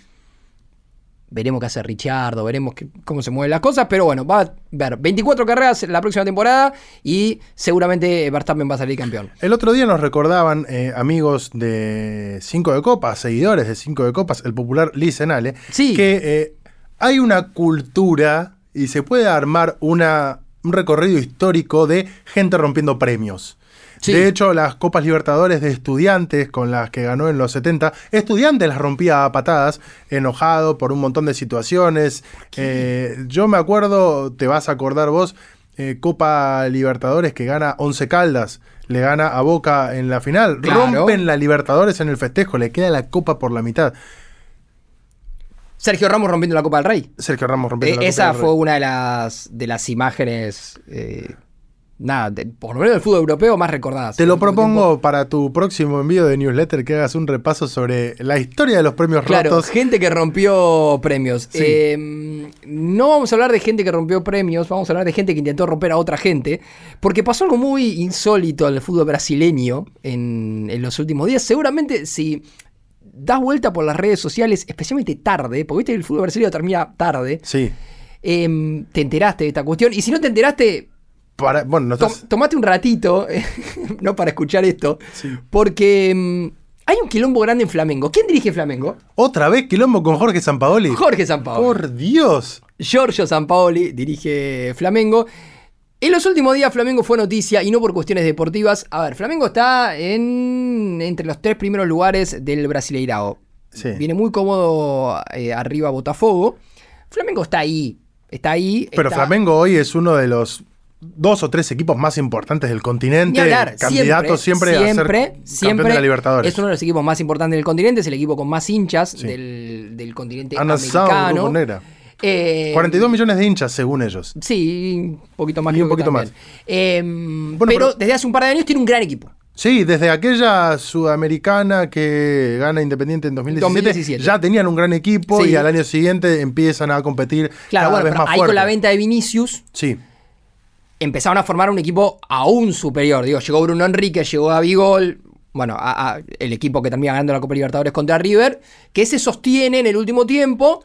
Veremos qué hace Richardo, veremos qué- cómo se mueven las cosas, pero bueno, va a ver 24 carreras la próxima temporada y seguramente Verstappen va a salir campeón. El otro día nos recordaban eh, amigos de Cinco de Copas, seguidores de Cinco de Copas, el popular Licenale, Sí. que eh, hay una cultura y se puede armar una, un recorrido histórico de gente rompiendo premios. Sí. De hecho, las Copas Libertadores de estudiantes con las que ganó en los 70, estudiantes las rompía a patadas, enojado por un montón de situaciones. Eh, yo me acuerdo, te vas a acordar vos, eh, Copa Libertadores que gana Once Caldas, le gana a Boca en la final, Claro. rompen la Libertadores en el festejo, le queda la Copa por la mitad. Sergio Ramos rompiendo la Copa del Rey. Sergio Ramos rompiendo Eh, la Copa esa del fue una de las, de las imágenes eh, nada, de- por lo menos del fútbol europeo más recordadas. Te lo último propongo para tu próximo envío de newsletter que hagas un repaso sobre la historia de los premios Claro, rotos. gente que rompió premios. Sí. Eh, no vamos a hablar de gente que rompió premios, vamos a hablar de gente que intentó romper a otra gente, porque pasó algo muy insólito en el fútbol brasileño en, en los últimos días. Seguramente si das vuelta por las redes sociales, especialmente tarde, porque viste que el fútbol brasileño termina tarde, Sí. eh, te enteraste de esta cuestión. Y si no te enteraste, Para, bueno, no to- estás- tomate un ratito, no para escuchar esto, Sí. porque mm, hay un quilombo grande en Flamengo. ¿Quién dirige Flamengo? ¿Otra vez quilombo con Jorge Sampaoli? Jorge Sampaoli. Por Dios. Giorgio Sampaoli dirige Flamengo. En los últimos días Flamengo fue noticia y no por cuestiones deportivas. A ver, Flamengo está en, entre los tres primeros lugares del Brasileirao. Sí. Viene muy cómodo eh, arriba Botafogo. Flamengo está ahí. Está ahí. Pero está- Flamengo hoy es uno de los dos o tres equipos más importantes del continente. Hablar, candidato siempre, siempre, a ser siempre de la Libertadores. Es uno de los equipos más importantes del continente, es el equipo con más hinchas Sí. del, del continente asado americano. Eh, 42 millones de hinchas, según ellos. Sí, un poquito más Y un poquito también. Eh, Bueno, pero, pero- desde hace un par de años tiene un gran equipo. Sí, desde aquella sudamericana que gana Independiente en 2017, 2017. ya tenían un gran equipo Sí. y al año siguiente empiezan a competir Claro, cada bueno, vez pero más ahí fuerte. con la venta de Vinicius Sí, empezaron a formar un equipo aún superior. Digo, llegó Bruno Enrique, llegó a Bigol, bueno, a- a el equipo que termina ganando la Copa Libertadores contra River, que se sostiene en el último tiempo.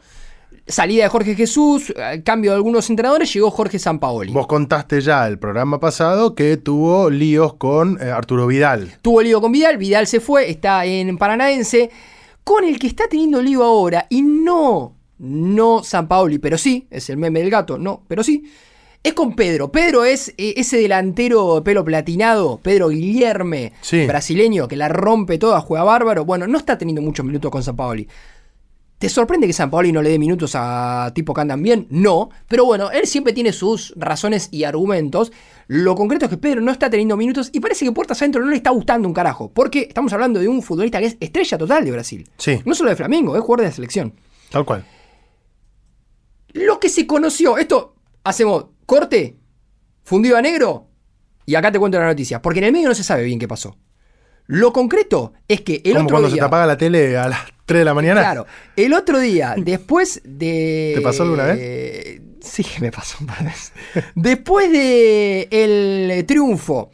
Salida de Jorge Jesús, eh, cambio de algunos entrenadores, llegó Jorge Sampaoli. vos contaste ya el programa pasado que tuvo líos con eh, Arturo Vidal. Tuvo lío con Vidal, Vidal se fue, está en Paranaense, con el que está teniendo lío ahora, y no, no San Paoli, pero sí, es el meme del gato, no, pero sí, es con Pedro. Pedro es eh, ese delantero de pelo platinado, Pedro Guillerme, Sí. brasileño, que la rompe toda, juega bárbaro. Bueno, no está teniendo muchos minutos con San Paoli. ¿Te sorprende que San Paoli no le dé minutos a tipo que andan bien? No, pero bueno, él siempre tiene sus razones y argumentos. Lo concreto es que Pedro no está teniendo minutos y parece que Puertas Adentro no le está gustando un carajo. Porque estamos hablando de un futbolista que es estrella total de Brasil. Sí. No solo de Flamengo, es jugador de la selección. Tal cual. Lo que se conoció, esto hacemos corte, fundido a negro, y acá te cuento la noticia, porque en el medio no se sabe bien qué pasó. Lo concreto es que el Como otro cuando día... se te apaga la tele a las 3 de la mañana. Claro, el otro día, después de... ¿Te pasó alguna vez? Sí, me pasó un par de veces. Después de el triunfo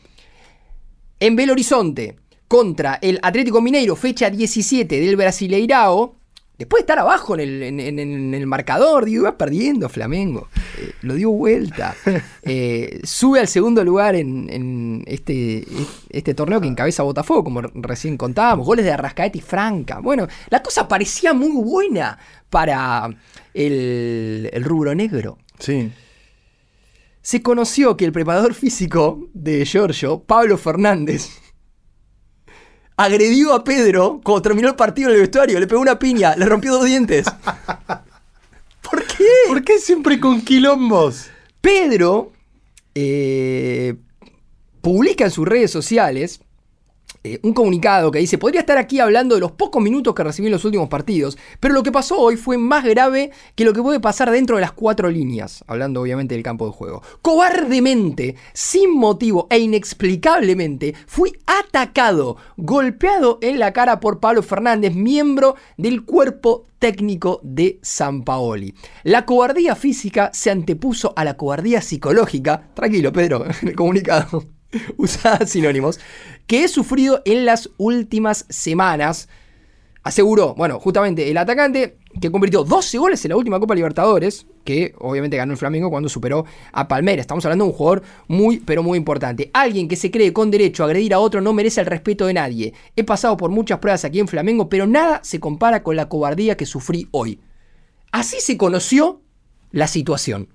en Belo Horizonte contra el Atlético Mineiro, fecha 17 del Brasileirao, después de estar abajo en el, en- en- en el marcador, digo, iba perdiendo Flamengo, eh, lo dio vuelta, Eh, sube al segundo lugar en, en este, este torneo que encabeza Botafogo, como recién contábamos, goles de Arrascaeta y Franca. Bueno, la cosa parecía muy buena para el, el rubro negro Sí. se conoció que el preparador físico de Giorgio, Pablo Fernández, agredió a Pedro cuando terminó el partido en el vestuario, le pegó una piña, le rompió dos dientes. ¿Por qué? ¿Por qué siempre con quilombos? Pedro eh, publica en sus redes sociales eh, un comunicado que dice, podría estar aquí hablando de los pocos minutos que recibí en los últimos partidos, pero lo que pasó hoy fue más grave que lo que puede pasar dentro de las cuatro líneas, hablando obviamente del campo de juego. Cobardemente, sin motivo e inexplicablemente, fui atacado, golpeado en la cara por Pablo Fernández, miembro del cuerpo técnico de San Paoli. La cobardía física se antepuso a la cobardía psicológica. Tranquilo, Pedro, el comunicado. Usa sinónimos. Que he sufrido en las últimas semanas. Aseguró, bueno, justamente el atacante que convirtió 12 goles en la última Copa Libertadores, que obviamente ganó el Flamengo cuando superó a Palmeiras. Estamos hablando de un jugador muy, pero muy importante. Alguien que se cree con derecho a agredir a otro no merece el respeto de nadie. He pasado por muchas pruebas aquí en Flamengo, pero nada se compara con la cobardía que sufrí hoy. Así se conoció la situación.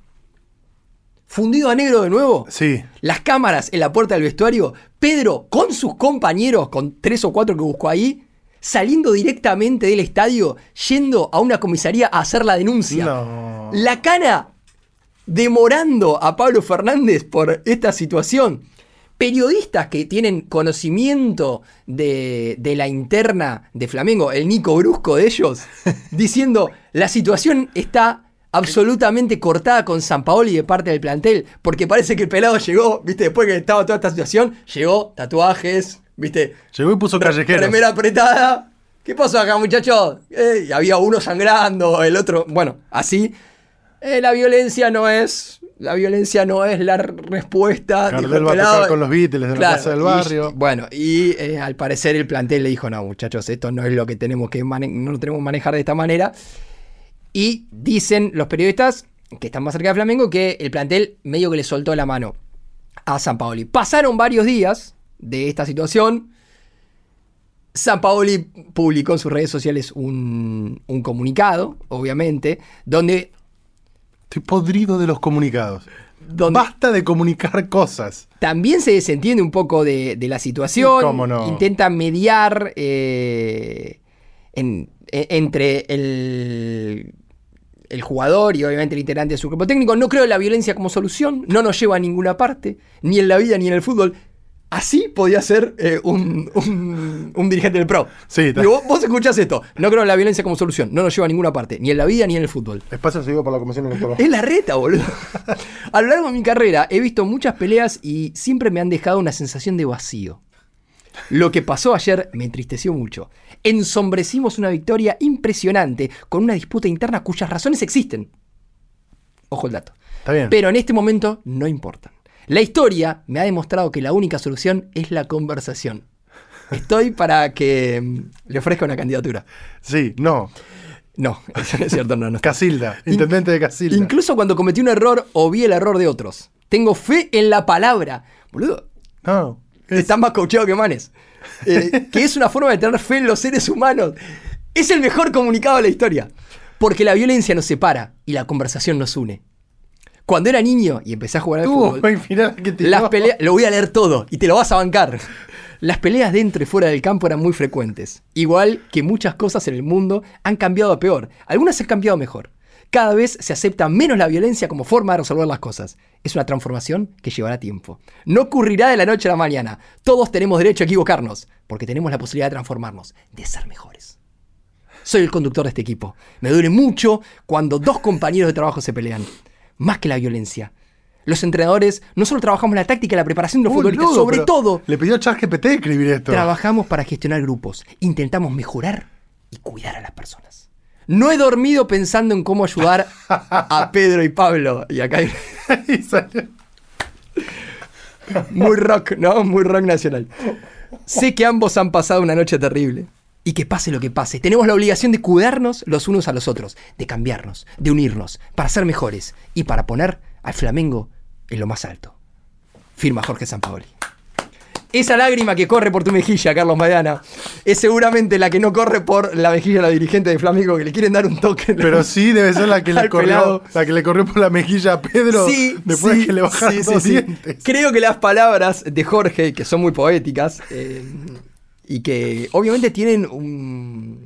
Fundido a negro de nuevo. Sí. Las cámaras en la puerta del vestuario. Pedro con sus compañeros, con tres o cuatro que buscó ahí, saliendo directamente del estadio, yendo a una comisaría a hacer la denuncia. No. La cana demorando a Pablo Fernández por esta situación. Periodistas que tienen conocimiento de, de la interna de Flamengo, el Nico Brusco de ellos, diciendo, la situación está absolutamente cortada con San Paoli de parte del plantel, porque parece que el pelado llegó, viste, después que estaba toda esta situación, llegó, tatuajes, viste, Llegó y puso callejeros. remera apretada. ¿Qué pasó acá, muchachos? Eh, y había uno sangrando, el otro, bueno, así. Eh, la violencia no es. La violencia no es la respuesta. dijo Gardel el va a tocar con los Beatles en la plaza del y- barrio. bueno, y eh, al parecer el plantel le dijo, no, muchachos, esto no es lo que tenemos que no lo tenemos que manejar de esta manera. Y dicen los periodistas que están más cerca de Flamengo que el plantel medio que le soltó la mano a San Paoli. Pasaron varios días de esta situación. San Paoli publicó en sus redes sociales un, un comunicado, obviamente, donde, Estoy podrido de los comunicados. donde Basta de comunicar cosas. también se desentiende un poco de, de la situación. ¿Cómo no? Intenta mediar eh, en- e- entre el, el jugador y obviamente el integrante de su cuerpo técnico. No creo en la violencia como solución. No nos lleva a ninguna parte, ni en la vida ni en el fútbol. Así podía ser eh, un, un- un dirigente del pro. Sí, Digo, vos, vos escuchás esto. No creo en la violencia como solución. No nos lleva a ninguna parte, ni en la vida ni en el fútbol. Espacio seguido por la Comisión Electoral. Es la reta, boludo. A lo largo de mi carrera he visto muchas peleas y siempre me han dejado una sensación de vacío. Lo que pasó ayer me entristeció mucho. Ensombrecimos una victoria impresionante con una disputa interna cuyas razones existen. Ojo el dato. Está bien. Pero en este momento no importan. La historia me ha demostrado que la única solución es la conversación. Estoy para que mm, le ofrezca una candidatura. Sí, no. No, eso no es cierto, no, no. Casilda, intendente de Casilda. Incluso cuando cometí un error o vi el error de otros. Tengo fe en la palabra. Boludo, No. Es- están más coacheado que manes. Eh, que es una forma de tener fe en los seres humanos. Es el mejor comunicado de la historia. Porque la violencia nos separa y la conversación nos une. Cuando era niño y empecé a jugar al Uh, fútbol, las peleas, lo voy a leer todo y te lo vas a bancar. Las peleas dentro y fuera del campo eran muy frecuentes. Igual que muchas cosas en el mundo han cambiado a peor. Algunas han cambiado mejor. Cada vez se acepta menos la violencia como forma de resolver las cosas. Es una transformación que llevará tiempo. No ocurrirá de la noche a la mañana. Todos tenemos derecho a equivocarnos, porque tenemos la posibilidad de transformarnos, de ser mejores. Soy el conductor de este equipo. Me duele mucho cuando dos compañeros de trabajo se pelean. Más que la violencia. Los entrenadores no solo trabajamos la táctica y la preparación de los Uy, futbolistas, no, sobre todo Le pidió a ChatGPT escribir esto. trabajamos para gestionar grupos. Intentamos mejorar y cuidar a las personas. No he dormido pensando en cómo ayudar a Pedro y Pablo. Y acá hay muy rock, ¿no? Muy rock nacional. Sé que ambos han pasado una noche terrible. Y que pase lo que pase, tenemos la obligación de cuidarnos los unos a los otros, de cambiarnos, de unirnos, para ser mejores y para poner al Flamengo en lo más alto. Firma Jorge Sampaoli. Esa lágrima que corre por tu mejilla, Carlos Maidana, es seguramente la que no corre por la mejilla de la dirigente de Flamengo que le quieren dar un toque. Pero sí debe ser la que le corrió, pelado. la que le corrió por la mejilla a Pedro Sí, después sí, de que le bajaron sí, los dientes. Creo que las palabras de Jorge, que son muy poéticas, eh, y que obviamente tienen un-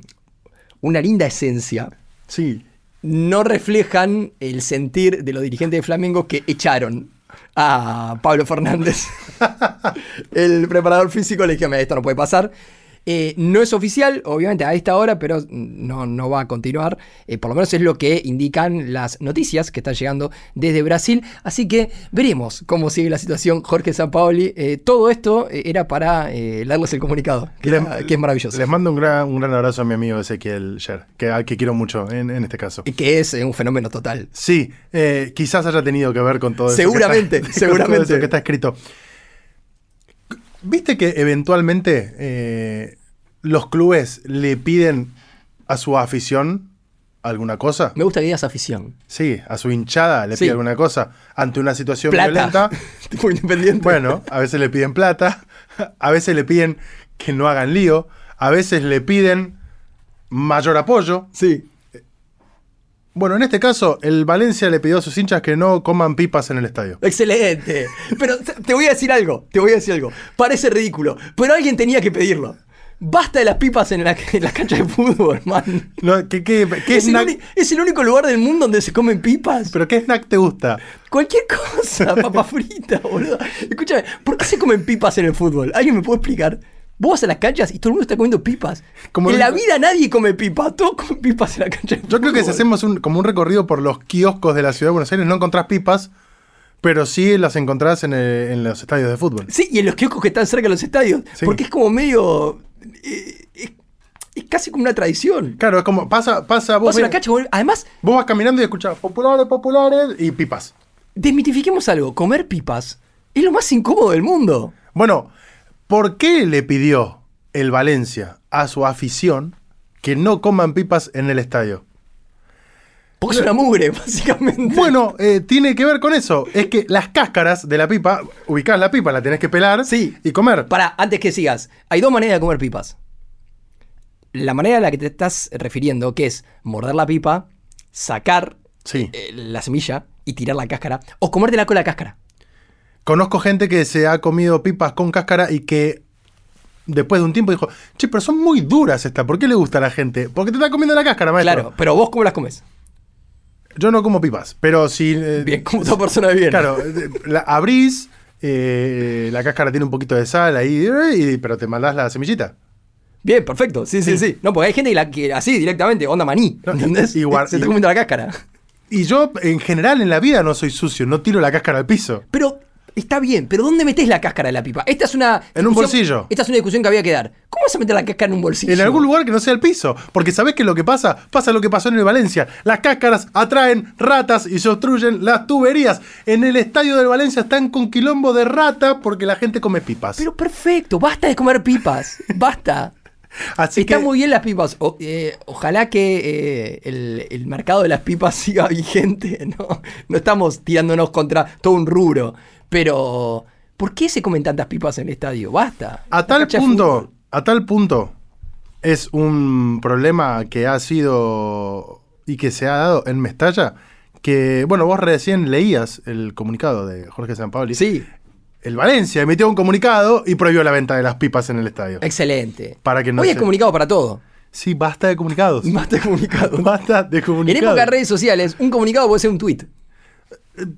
una linda esencia, Sí. no reflejan el sentir de los dirigentes de Flamengo que echaron a Pablo Fernández. el preparador físico le "Mira, esto no puede pasar. Eh, no es oficial, obviamente, a esta hora, pero no, no va a continuar. Eh, por lo menos es lo que indican las noticias que están llegando desde Brasil. Así que veremos cómo sigue la situación. Jorge Sampaoli, eh, todo esto eh, era para leerles el comunicado, que, Les- era- que es maravilloso. Les mando un gran, un gran abrazo a mi amigo Ezequiel Sher, que, al que quiero mucho en, en este caso. Y que es un fenómeno total. Sí, quizás haya tenido que ver con todo eso. que Seguramente, está- seguramente. eso que está escrito. ¿Viste que eventualmente los clubes le piden a su afición alguna cosa? Me gusta que digas afición. Sí, a su hinchada le Sí. pide alguna cosa ante una situación Plata. violenta. tipo independiente. Bueno, a veces le piden plata, a veces le piden que no hagan lío, a veces le piden mayor apoyo. Sí. Bueno, en este caso, el Valencia le pidió a sus hinchas que no coman pipas en el estadio. Excelente. Pero te te voy a decir algo, te voy a decir algo. Parece ridículo, pero alguien tenía que pedirlo. Basta de las pipas en la, en la cancha de fútbol, man. No, ¿qué, qué, qué Es el, snack- uni- es el único lugar del mundo donde se comen pipas. ¿Pero qué snack te gusta? Cualquier cosa, papa frita, boludo. Escúchame, ¿por qué se comen pipas en el fútbol? ¿Alguien me puede explicar? Vos vas a las canchas y todo el mundo está comiendo pipas. Como en el- la vida nadie come pipas. Todos comen pipas en la cancha. de Yo creo que si fútbol. hacemos un, como un recorrido por los kioscos de la ciudad de Buenos Aires, no encontrás pipas, pero sí las encontrás en, el- en los estadios de fútbol. Sí, y en los kioscos que están cerca de los estadios. Sí. Porque es como medio. Eh, es, es casi como una tradición. Claro, es como pasa, pasa, la vos- además, vos vas caminando y escuchás populares, populares y pipas. desmitifiquemos algo. Comer pipas es lo más incómodo del mundo. Bueno, ¿por qué le pidió el Valencia a su afición que no coman pipas en el estadio? Porque es una mugre, básicamente. Bueno, eh, tiene que ver con eso. Es que las cáscaras de la pipa, ubicás la pipa, la tenés que pelar Sí. y comer. Para, antes que sigas, hay dos maneras de comer pipas. La manera a la que te estás refiriendo, que es morder la pipa, sacar Sí. eh, la semilla y tirar la cáscara, o comértela con la cáscara. Conozco gente que se ha comido pipas con cáscara y que después de un tiempo dijo, che, pero son muy duras estas, ¿por qué le gusta a la gente? Porque te está comiendo la cáscara, maestro. Claro, pero vos cómo las comes. Yo no como pipas, pero si... eh, Bien, como toda persona de bien. Claro, eh, la abrís, eh, la cáscara tiene un poquito de sal ahí, y- pero te mandás la semillita. Bien, perfecto. Sí, sí, sí. No, porque hay gente que, la, que así directamente, onda maní. No, ¿Entendés? igual- Se está y- comiendo la cáscara. Y yo, en general, en la vida no soy sucio, no tiro la cáscara al piso. Pero está bien, pero ¿dónde metes la cáscara de la pipa? Esta es una. En un bolsillo. Esta es una discusión que había que dar. ¿Cómo vas a meter la cáscara en un bolsillo? En algún lugar que no sea el piso. Porque ¿sabés qué es lo que pasa? Pasa lo que pasó en el Valencia. Las cáscaras atraen ratas y se obstruyen las tuberías. En el estadio del Valencia están con quilombo de rata porque la gente come pipas. Pero perfecto, basta de comer pipas. Basta. Así Está que, muy bien las pipas. O- eh, ojalá que eh, el, el mercado de las pipas siga vigente. ¿no? no estamos tirándonos contra todo un rubro. Pero, ¿por qué se comen tantas pipas en el estadio? Basta. a tal punto, a tal punto, es un problema que ha sido y que se ha dado en Mestalla. Que, bueno, vos recién leías el comunicado de Jorge Sampaoli. Sí, El Valencia emitió un comunicado y prohibió la venta de las pipas en el estadio. excelente. Para que no Hoy se- hay comunicado para todo. Sí, basta de comunicados. Basta de comunicado. Basta de En comunicados. época de redes sociales, un comunicado puede ser un tweet.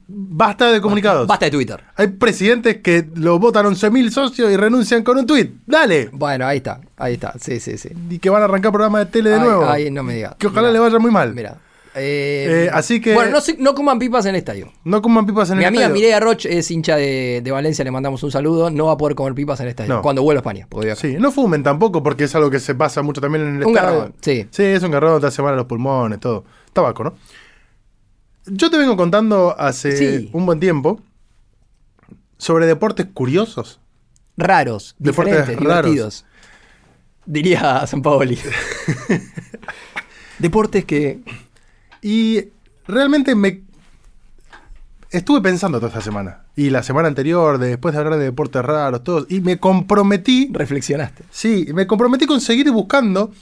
Basta de comunicados. Basta de Twitter. Hay presidentes que lo votan 11.000 socios y renuncian con un tuit. Dale. Bueno, ahí está, ahí está. Sí, sí, sí. Y que van a arrancar programa de tele de Ay, nuevo. ay, no me digas. Que ojalá Mirá. le vaya muy mal. Mira. Eh, Eh, así que- Bueno, no, no coman pipas en el estadio. No coman pipas en Mi el amiga estadio. Mireia Roch es hincha de, de Valencia, le mandamos un saludo. No va a poder comer pipas en el estadio. No. Cuando vuelva a España. Sí, no fumen tampoco porque es algo que se pasa mucho también en el Un estadio. garrón, sí. Sí, es un garrón, te hace mal a los pulmones, todo. Tabaco, ¿no? Yo te vengo contando hace Sí. un buen tiempo sobre deportes curiosos. Raros, Deportes diferentes, raros. divertidos. Diría San Paoli. Deportes que. Y realmente me estuve pensando toda esta semana. Y la semana anterior, después de hablar de deportes raros, todos. Y me comprometí. Reflexionaste. Sí, me comprometí con seguir buscando.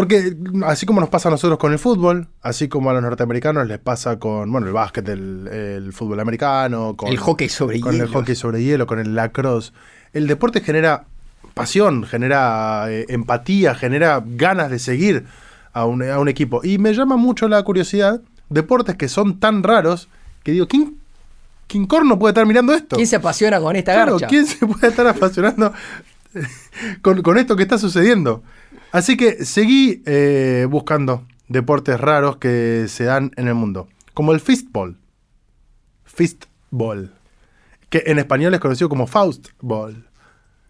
Porque así como nos pasa a nosotros con el fútbol, así como a los norteamericanos les pasa con, bueno, el básquet, el, el fútbol americano, con el hockey sobre con hielo. el hockey sobre hielo, con el lacrosse. El deporte genera pasión, genera eh, empatía, genera ganas de seguir a un, a un equipo. Y me llama mucho la curiosidad, deportes que son tan raros, que digo, ¿quién, quién corno puede estar mirando esto? ¿Quién se apasiona con esta Claro, garcha? ¿quién se puede estar apasionando con, con esto que está sucediendo? Así que seguí eh, buscando deportes raros que se dan en el mundo, como el fistball. Fistball. Que en español es conocido como Faustball.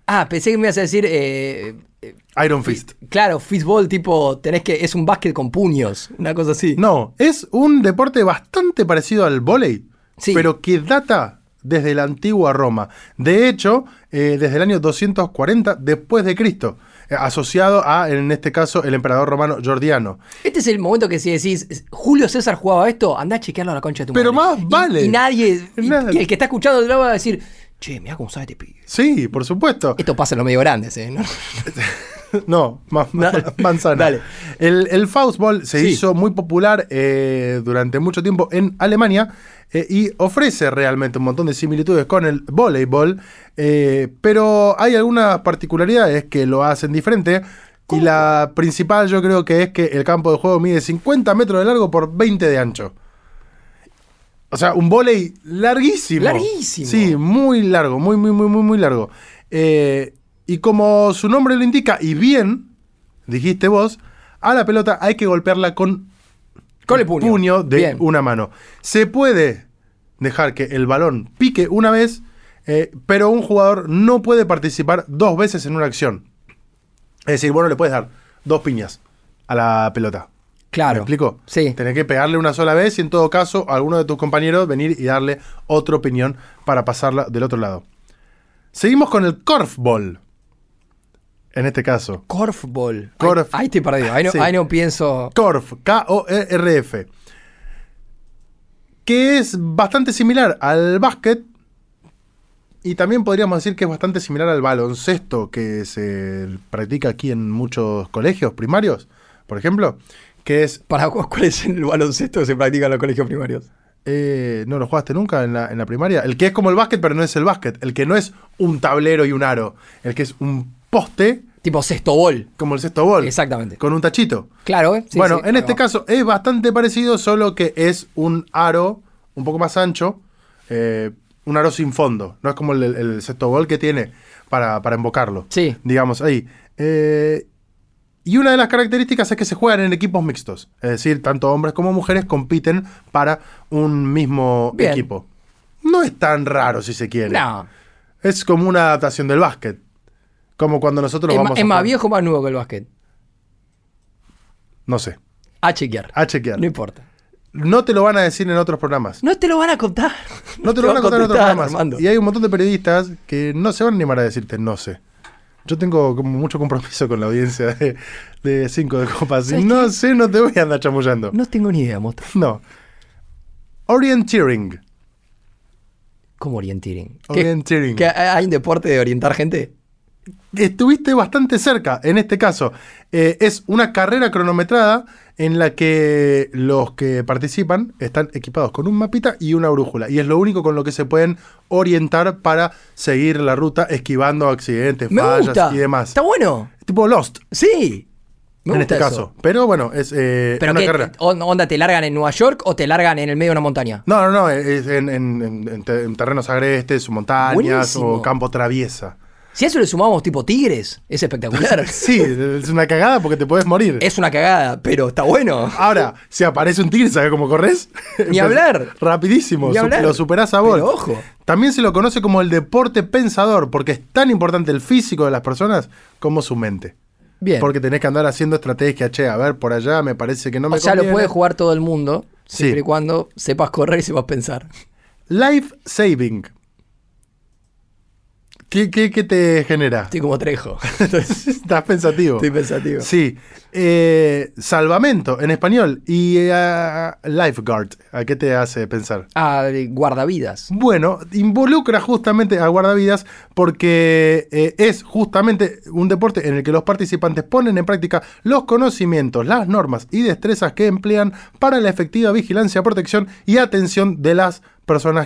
Ah, pensé que me ibas a decir. eh, eh, Iron Fist. claro, fistball, tipo, tenés que. Es un básquet con puños. Una cosa así. No, es un deporte bastante parecido al vóley, Sí. pero que data desde la antigua Roma. De hecho, eh, desde el año 240 después de Cristo, asociado a, en este caso, el emperador romano Jordiano. Este es el momento que si decís, Julio César jugaba esto, anda a chequearlo a la concha de tu Pero madre. más vale. Y, nadie. y- el que está escuchando te va a decir, che, mira cómo sabe este pibe. Sí, por supuesto. Esto pasa en los medio grandes, ¿eh? ¿No? No, ma- manzana. Dale. El, el Faustball se Sí. hizo muy popular eh, durante mucho tiempo en Alemania eh, y ofrece realmente un montón de similitudes con el voleibol, eh, pero hay algunas particularidades que lo hacen diferente. Y la principal yo creo que es que el campo de juego mide 50 metros de largo por 20 de ancho. O sea, un volei larguísimo. Larguísimo. Sí, muy largo, muy, muy, muy, muy, muy largo. Eh, Y como su nombre lo indica, y bien, dijiste vos, a la pelota hay que golpearla con, Con el puño. de Bien. una mano. Se puede dejar que el balón pique una vez, eh, pero un jugador no puede participar dos veces en una acción. Es decir, bueno, le puedes dar dos piñas a la pelota. Claro. ¿Me explico? Sí. Tenés que pegarle una sola vez y en todo caso, a alguno de tus compañeros venir y darle otra opinión para pasarla del otro lado. Seguimos con el korfball. En este caso. Korfball. Korf. Ahí, ahí estoy perdido. Ahí no, Sí. ahí no pienso. Korf, K-O-R-F. Que es bastante similar al básquet. Y también podríamos decir que es bastante similar al baloncesto que se practica aquí en muchos colegios primarios, por ejemplo. Que es. ¿Para cu- cuál es el baloncesto que se practica en los colegios primarios? eh, ¿No lo jugaste nunca en la, en la primaria? El que es como el básquet, pero no es el básquet. El que no es un tablero y un aro. El que es un poste, Tipo sexto bol. como el sexto bol. Exactamente. Con un tachito. Claro, ¿eh? Sí, bueno, sí, en este va. caso es bastante parecido, solo que es un aro un poco más ancho, eh, un aro sin fondo. No es como el, el sexto bol que tiene para, para embocarlo. Sí. Digamos, ahí. Eh, y una de las características es que se juegan en equipos mixtos. Es decir, tanto hombres como mujeres compiten para un mismo Bien. equipo. No es tan raro si se quiere. No. Es como una adaptación del básquet. Como cuando nosotros Es, vamos es a más jugar- viejo o más nuevo que el básquet. No sé. A chequear. A chequear. No importa. No te lo van a decir en otros programas. No te lo van a contar. No te lo van a contar en otros programas. Armando. Y hay un montón de periodistas que no se van a animar a decirte no sé. Yo tengo como mucho compromiso con la audiencia de, de Cinco de Copas. Y ¿Sabes no qué? sé, no te voy a andar chamullando. No tengo ni idea, Mota. No. Orienteering. ¿Cómo orienteering? ¿Qué- Orienteering. ¿Que hay un deporte de orientar gente? Estuviste bastante cerca en este caso. Eh, es una carrera cronometrada en la que los que participan están equipados con un mapita y una brújula. Y es lo único con lo que se pueden orientar para seguir la ruta esquivando accidentes, Me fallas gusta. y demás. Está bueno. Tipo Lost Sí. Me en gusta este eso. caso. Pero bueno, es eh, ¿Pero una qué? carrera. ¿Onda te largan en Nueva York o te largan en el medio de una montaña? No, no, no, es en, en- en- en te- en terrenos agrestes, montañas Buenísimo. o campo traviesa. Si a eso le sumamos tipo tigres, es espectacular. Sí, es una cagada porque te puedes morir. es una cagada, pero está bueno. Ahora, si aparece un tigre, ¿sabes cómo corres? Ni hablar. Rapidísimo, Ni hablar. lo superás a vos. Pero ojo. También se lo conoce como el deporte pensador, porque es tan importante el físico de las personas como su mente. Bien. Porque tenés que andar haciendo estrategia, che, a ver, por allá me parece que no me o sea, lo puede jugar todo el mundo, Sí. siempre y cuando sepas correr y sepas pensar. Life saving. ¿Qué, qué, qué te genera? Estoy como trejo. Estás pensativo. Estoy pensativo. Sí. Eh, salvamento en español. Y eh, lifeguard. ¿A qué te hace pensar? De guardavidas. Bueno, involucra justamente a guardavidas porque eh, es justamente un deporte en el que los participantes ponen en práctica los conocimientos, las normas y destrezas que emplean para la efectiva vigilancia, protección y atención de las personas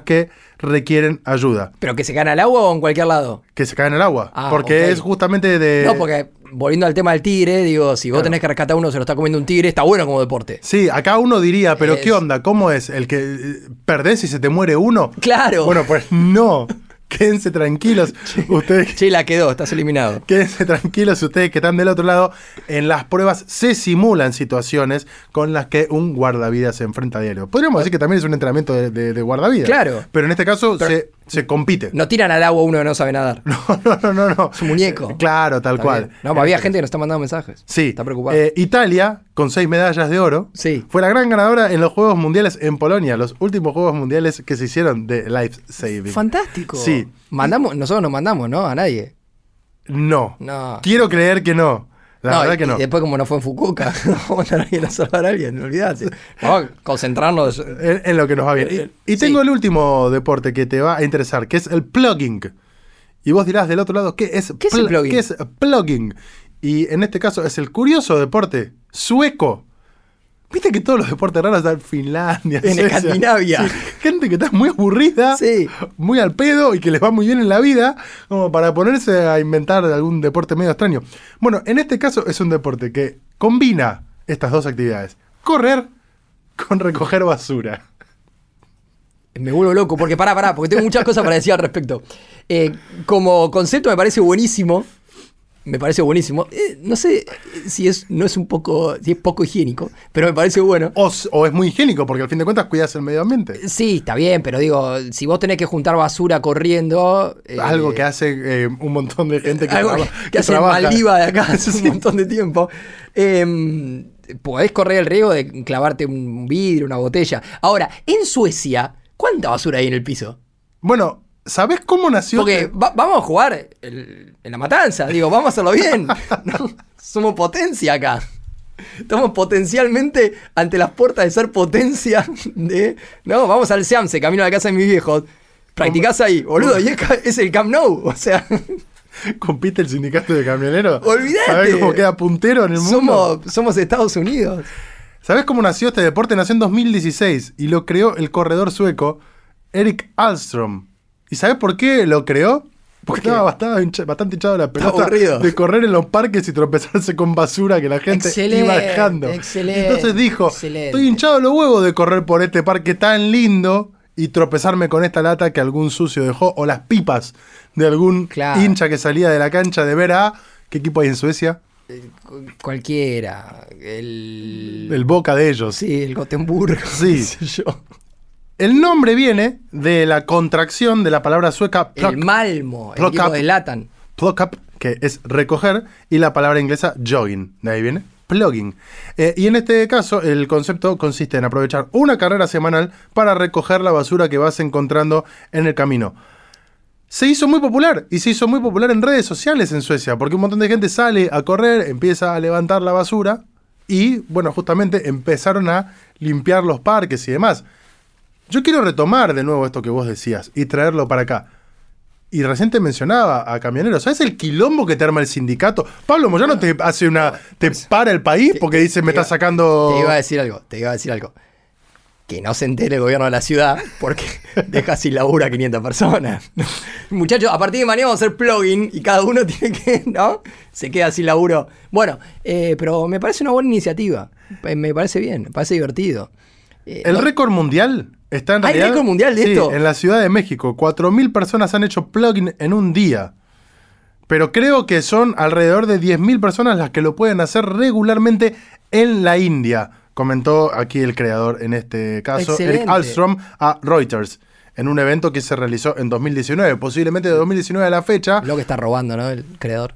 que requieren ayuda. ¿Pero que se caen al agua o en cualquier lado? Que se caen al agua. Ah, porque es justamente de... No, porque volviendo al tema del tigre, digo, si vos Claro. tenés que rescatar a uno, se lo está comiendo un tigre, está bueno como deporte. Sí, acá uno diría, pero Es- ¿qué onda? ¿Cómo es? ¿El que eh, perdés y se te muere uno? Claro. Bueno, pues no. Quédense tranquilos. Ustedes Che, la quedó, estás eliminado. Quédense tranquilos ustedes que están del otro lado. En las pruebas se simulan situaciones con las que un guardavidas se enfrenta a diario. Podríamos decir que también es un entrenamiento de, de- de guardavidas. Claro. Pero en este caso Pero- se, se compite. No tiran al agua uno que no sabe nadar. No, no, no, no. no. Su muñeco. Claro, tal Está cual. bien. No, había gente que nos está mandando mensajes. Sí. Está preocupada. Eh, Italia, con seis medallas de oro, Sí. fue la gran ganadora en los Juegos Mundiales en Polonia, los últimos Juegos Mundiales que se hicieron de Life Saving. Fantástico. Sí. Mandamos, nosotros no mandamos, ¿no? A nadie. No. No. Quiero creer que no. La No, verdad y- que no. Y después, como no fue en Fukuoka, vamos a alguien a salvar a alguien, no olvidate. Vamos a concentrarnos. En, en lo que nos va bien. Y, Sí. tengo el último deporte que te va a interesar, que es el plugging. Y vos dirás del otro lado, ¿qué es, ¿Qué es el? ¿qué es plugging? Y en este caso es el curioso deporte sueco. Viste que todos los deportes raros están en Finlandia, En Suecia. Escandinavia. Sí, gente que está muy aburrida, Sí. muy al pedo y que les va muy bien en la vida, como para ponerse a inventar algún deporte medio extraño. Bueno, en este caso es un deporte que combina estas dos actividades: correr con recoger basura. Me vuelvo loco, porque pará, pará, porque tengo muchas cosas para decir al respecto. Eh, como concepto me parece buenísimo. Me parece buenísimo. Eh, no sé si es, no es un poco, si es poco higiénico, pero me parece bueno. O, es muy higiénico, porque al fin de cuentas cuidas el medio ambiente. Sí, está bien, pero digo, si vos tenés que juntar basura corriendo. eh, Algo que hace eh, un montón de gente que, algo traba- que, que que hace trabaja. Maldiva de acá hace un montón de tiempo. Eh, podés correr el riesgo de clavarte un vidrio, una botella. Ahora, en Suecia, ¿cuánta basura hay en el piso? Bueno, ¿sabés cómo nació? Porque este- va- vamos a jugar el- en la matanza, digo, vamos a hacerlo bien. ¿no? Somos potencia acá. Estamos potencialmente ante las puertas de ser potencia de. No, vamos al Seamse, camino a la casa de mis viejos. Practicás ahí, boludo, y es, el Camp Nou. O sea, compite el sindicato de camioneros. Olvídate. ¿Sabés cómo queda puntero en el mundo? somos, somos Estados Unidos. ¿Sabés cómo nació este deporte? Nació en 2016 y lo creó el corredor sueco Erik Alström. ¿Y sabés por qué lo creó? Porque estaba bastante, hincha- bastante hinchado la pelota de correr en los parques y tropezarse con basura que la gente Excelente, iba dejando. excelente, Entonces dijo, excelente. estoy hinchado los huevos de correr por este parque tan lindo y tropezarme con esta lata que algún sucio dejó o las pipas de algún Claro. hincha que salía de la cancha de ver a... ¿Qué equipo hay en Suecia? Cu- Cualquiera. El. El Boca de ellos. Sí, el Gotemburgo. Sí. qué sé yo. El nombre viene de la contracción de la palabra sueca pluck, El Malmo, el de Latan. pluck up, que es recoger, y la palabra inglesa jogging. De ahí viene plugging. Eh, y en este caso, el concepto consiste en aprovechar una carrera semanal para recoger la basura que vas encontrando en el camino. Se hizo muy popular y se hizo muy popular en redes sociales en Suecia, porque un montón de gente sale a correr, empieza a levantar la basura y, bueno, justamente empezaron a limpiar los parques y demás. Yo quiero retomar de nuevo esto que vos decías y traerlo para acá. Y recién te mencionaba a camioneros. ¿Sabes el quilombo que te arma el sindicato? Pablo Moyano te hace una. te para el país porque dice me te está iba- sacando. Te iba a decir algo, te iba a decir algo. Que no se entere el gobierno de la ciudad porque deja sin laburo a 500 personas. Muchachos, a partir de mañana vamos a hacer plugin y cada uno tiene que, ¿no? Se queda sin laburo. Bueno, eh, pero me parece una buena iniciativa. Eh, Me parece bien, me parece divertido. Eh, El no- récord mundial está en ¿Hay realidad. récord mundial de Sí, esto? En la Ciudad de México. 4.000 personas han hecho plugin en un día. Pero creo que son alrededor de 10.000 personas las que lo pueden hacer regularmente en la India. Comentó aquí el creador en este caso, Excelente. Eric Alstrom, a Reuters. En un evento que se realizó en 2019, posiblemente de 2019 a la fecha. Lo que está robando, ¿no? El creador.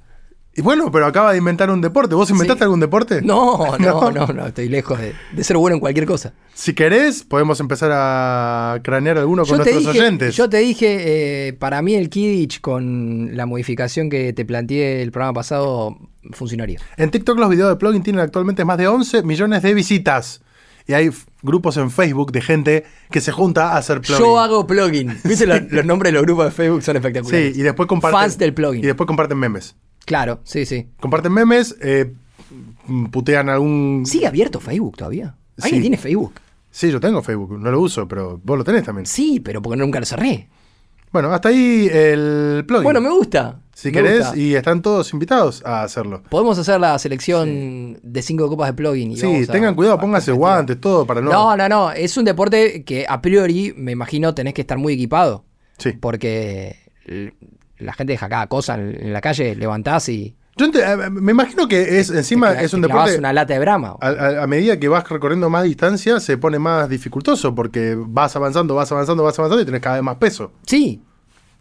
Y bueno, pero acaba de inventar un deporte. ¿Vos inventaste Sí. algún deporte? No, No. no, no, estoy lejos de, de ser bueno en cualquier cosa. Si querés, podemos empezar a cranear alguno con Yo nuestros dije, oyentes. yo te dije, eh, para mí el Kidditch con la modificación que te planteé el programa pasado funcionaría. En TikTok los videos de plugin tienen actualmente más de 11 millones de visitas. Y hay grupos en Facebook de gente que se junta a hacer plugin. Yo hago plugin. ¿Viste? Los, los nombres de los grupos de Facebook son espectaculares. Sí, y después comparten. Fans del plugin. Y después comparten memes. Claro, sí, sí. Comparten memes, eh, putean algún. ¿Sigue abierto Facebook todavía? ¿Alguien Sí. tiene Facebook? Sí, yo tengo Facebook, no lo uso, pero vos lo tenés también. Sí, pero porque nunca lo cerré. Bueno, hasta ahí el plugin. Bueno, me gusta. si me querés, gusta. y están todos invitados a hacerlo. Podemos hacer la selección de cinco copas de plugin. y Sí, a- tengan cuidado, pónganse guantes, todo para no. No, no, no. Es un deporte que a priori, me imagino, tenés que estar muy equipado. Sí. Porque la gente deja cada cosa en en la calle, levantás y. Yo ente- eh, me imagino que es encima te es un te deporte. una lata de brama. A, a- a medida que vas recorriendo más distancia, se pone más dificultoso porque vas avanzando, vas avanzando, vas avanzando y tenés cada vez más peso. Sí.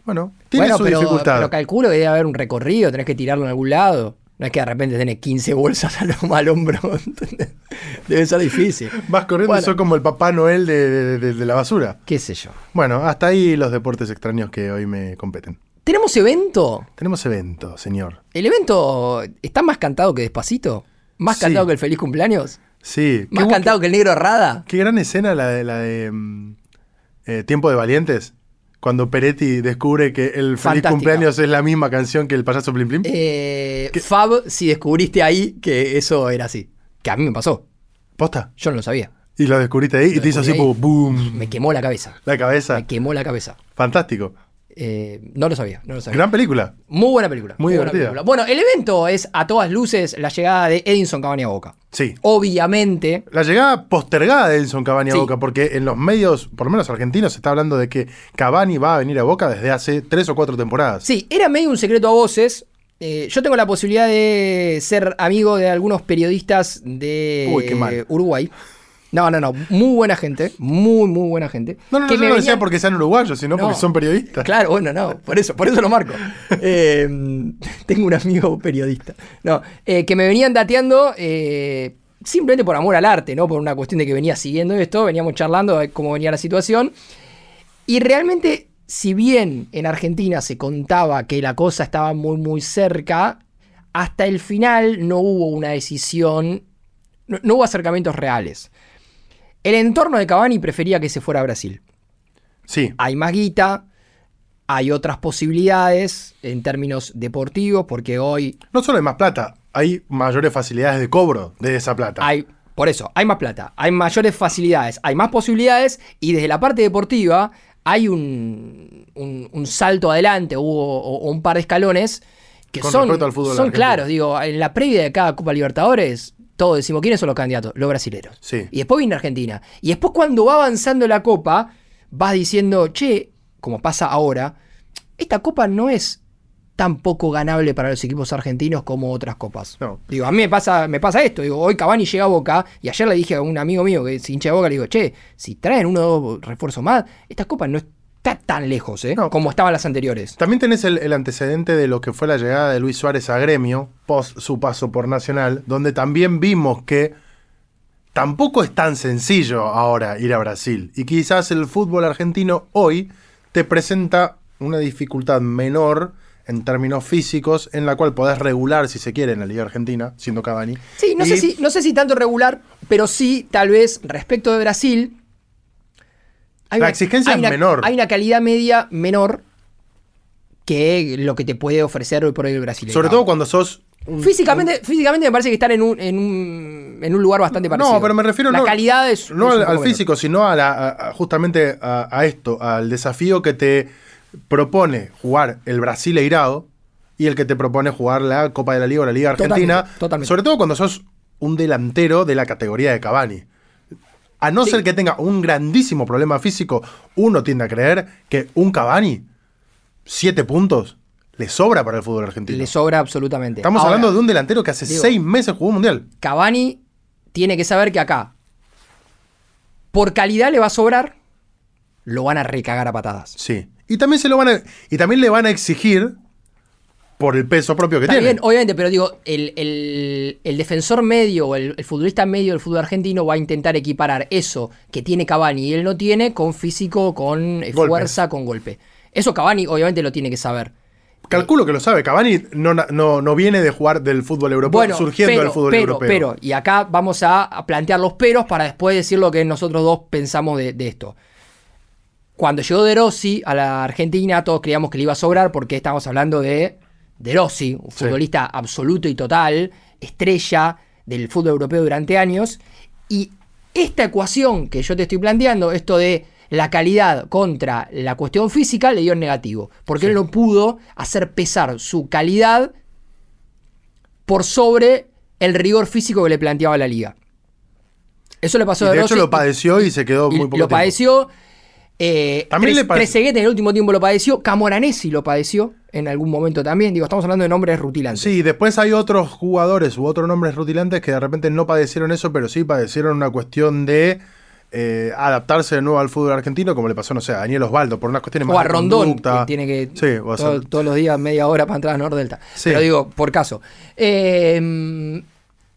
Bueno, tiene bueno, su pero, dificultad. pero calculo que debe haber un recorrido, tenés que tirarlo en algún lado. No es que de repente tenés 15 bolsas al, al hombro. debe ser difícil. Vas corriendo Bueno. y sos como el Papá Noel de, de- de- de la basura. ¿Qué sé yo? Bueno, hasta ahí los deportes extraños que hoy me competen. ¿Tenemos evento? Tenemos evento, señor. ¿El evento está más cantado que despacito? ¿Más Sí. cantado que el feliz cumpleaños? Sí. ¿Más cantado que el negro Rada? Qué gran escena la de, la de mm, eh, Tiempo de Valientes. Cuando Peretti descubre que el Feliz. Cumpleaños es la misma canción que el payaso Plim Plim. Eh, Fab, si descubriste ahí que eso era así. Que a mí me pasó. ¿Posta? Yo no lo sabía. Y lo descubriste ahí y te hizo así ahí. boom. Me quemó la cabeza. La cabeza. Me quemó la cabeza. Fantástico. Eh, no lo sabía, no lo sabía. Gran película. Muy buena película. Muy buena divertida. película. Bueno, el evento es a todas luces la llegada de Edinson Cavani a Boca. Sí. Obviamente, La llegada postergada de Edison Cavani a. Boca, porque en los medios, por lo menos argentinos, se está hablando de que Cavani va a venir a Boca desde hace tres o cuatro temporadas. sí, era medio un secreto a voces. eh, yo tengo la posibilidad de ser amigo de algunos periodistas de Uy. Uruguay. No, no, no. Muy buena gente. Muy, muy buena gente. No, no, no, que yo me no decía venían- porque sean uruguayos, sino No. porque son periodistas. Claro, bueno, no, por eso, por eso lo marco. Eh, tengo un amigo periodista. No, eh, que me venían dateando eh, simplemente por amor al arte, ¿no? Por una cuestión de que venía siguiendo esto, veníamos charlando de cómo venía la situación. Y realmente, si bien en Argentina se contaba que la cosa estaba muy, muy cerca, hasta el final no hubo una decisión, no, no hubo acercamientos reales. El entorno de Cavani prefería que se fuera a Brasil Sí. hay más guita, hay otras posibilidades en términos deportivos, porque hoy No solo hay más plata, hay mayores facilidades de cobro de esa plata. hay, por eso, hay más plata, hay mayores facilidades, hay más posibilidades, y desde la parte deportiva hay un, un- un salto adelante o, un par de escalones que Con son, respecto al fútbol son claros. Digo, en la previa de cada Copa Libertadores, todos decimos quiénes son los candidatos, los brasileros. Sí. Y después viene Argentina. Y después cuando va avanzando la copa, vas diciendo, che, como pasa ahora, esta copa no es tan poco ganable para los equipos argentinos como otras copas. No. Digo, a mí me pasa, me pasa esto. Digo, hoy Cavani llega a Boca y ayer le dije a un amigo mío que es hincha de Boca, le digo, che, si traen uno o dos refuerzos más, esta copa no está tan lejos, ¿eh? No. Como estaban las anteriores. También tenés el, el antecedente de lo que fue la llegada de Luis Suárez a Gremio, post su paso por Nacional, donde también vimos que tampoco es tan sencillo ahora ir a Brasil. Y quizás el fútbol argentino hoy te presenta una dificultad menor en términos físicos, en la cual podés regular, si se quiere, en la Liga Argentina, siendo Cavani. Sí, no, Y- sé si, no sé si tanto regular, pero sí, tal vez, respecto de Brasil. Hay La exigencia hay es menor. Hay una calidad media menor que lo que te puede ofrecer hoy por hoy el Brasil. Sobre todo cuando sos... un- Físicamente, físicamente me parece que están en un, en un, en un lugar bastante parecido. No, pero me refiero La no, calidad es. no es al, menor. físico, sino a la, a- a- justamente a, a esto, al desafío que te propone jugar el Brasileirado y el que te propone jugar la Copa de la Liga o la Liga Totalmente, Argentina. totalmente. Sobre todo cuando sos un delantero de la categoría de Cavani. A no Sí. ser que tenga un grandísimo problema físico, uno tiende a creer que un Cavani, siete puntos, le sobra para el fútbol argentino. Le sobra absolutamente. Estamos Ahora, hablando de un delantero que hace digo- seis meses jugó un mundial. Cavani tiene que saber que acá, por calidad le va a sobrar, lo van a recagar a patadas. Sí. Y también se lo van a, y también le van a exigir por el peso propio que Está tiene. bien, obviamente, pero digo, el, el- el defensor medio o el, el futbolista medio del fútbol argentino va a intentar equiparar eso que tiene Cavani y él no tiene con físico, con eh, fuerza, con golpe. Eso Cavani obviamente lo tiene que saber. Calculo que lo sabe. Cavani no, no, no viene de jugar del fútbol europeo, Bueno, surgiendo pero, del fútbol pero, europeo. pero, y acá vamos a, a plantear los peros para después decir lo que nosotros dos pensamos de, de esto. Cuando llegó De Rossi a la Argentina, todos creíamos que le iba a sobrar porque estamos hablando de De Rossi, un Sí. futbolista absoluto y total, estrella del fútbol europeo durante años. Y esta ecuación que yo te estoy planteando, esto de la calidad contra la cuestión física, le dio en negativo. Porque él no pudo hacer pesar su calidad por sobre el rigor físico que le planteaba la liga. Eso le pasó Y a de De hecho Rossi lo padeció y se quedó muy poco lo tiempo. padeció. Eh, También Tres- le en el último tiempo lo padeció. Camoranesi lo padeció en algún momento también. Digo, estamos hablando de nombres rutilantes. Sí, después hay otros jugadores u otros nombres rutilantes que de repente no padecieron eso, pero sí padecieron una cuestión de eh, adaptarse de nuevo al fútbol argentino, como le pasó, no sé, a Daniel Osvaldo, por unas cuestiones O más a de Rondón, que tiene que Sí, o a todo- San- todos los días media hora para entrar a Nordelta. Sí. Pero digo, por caso. Eh,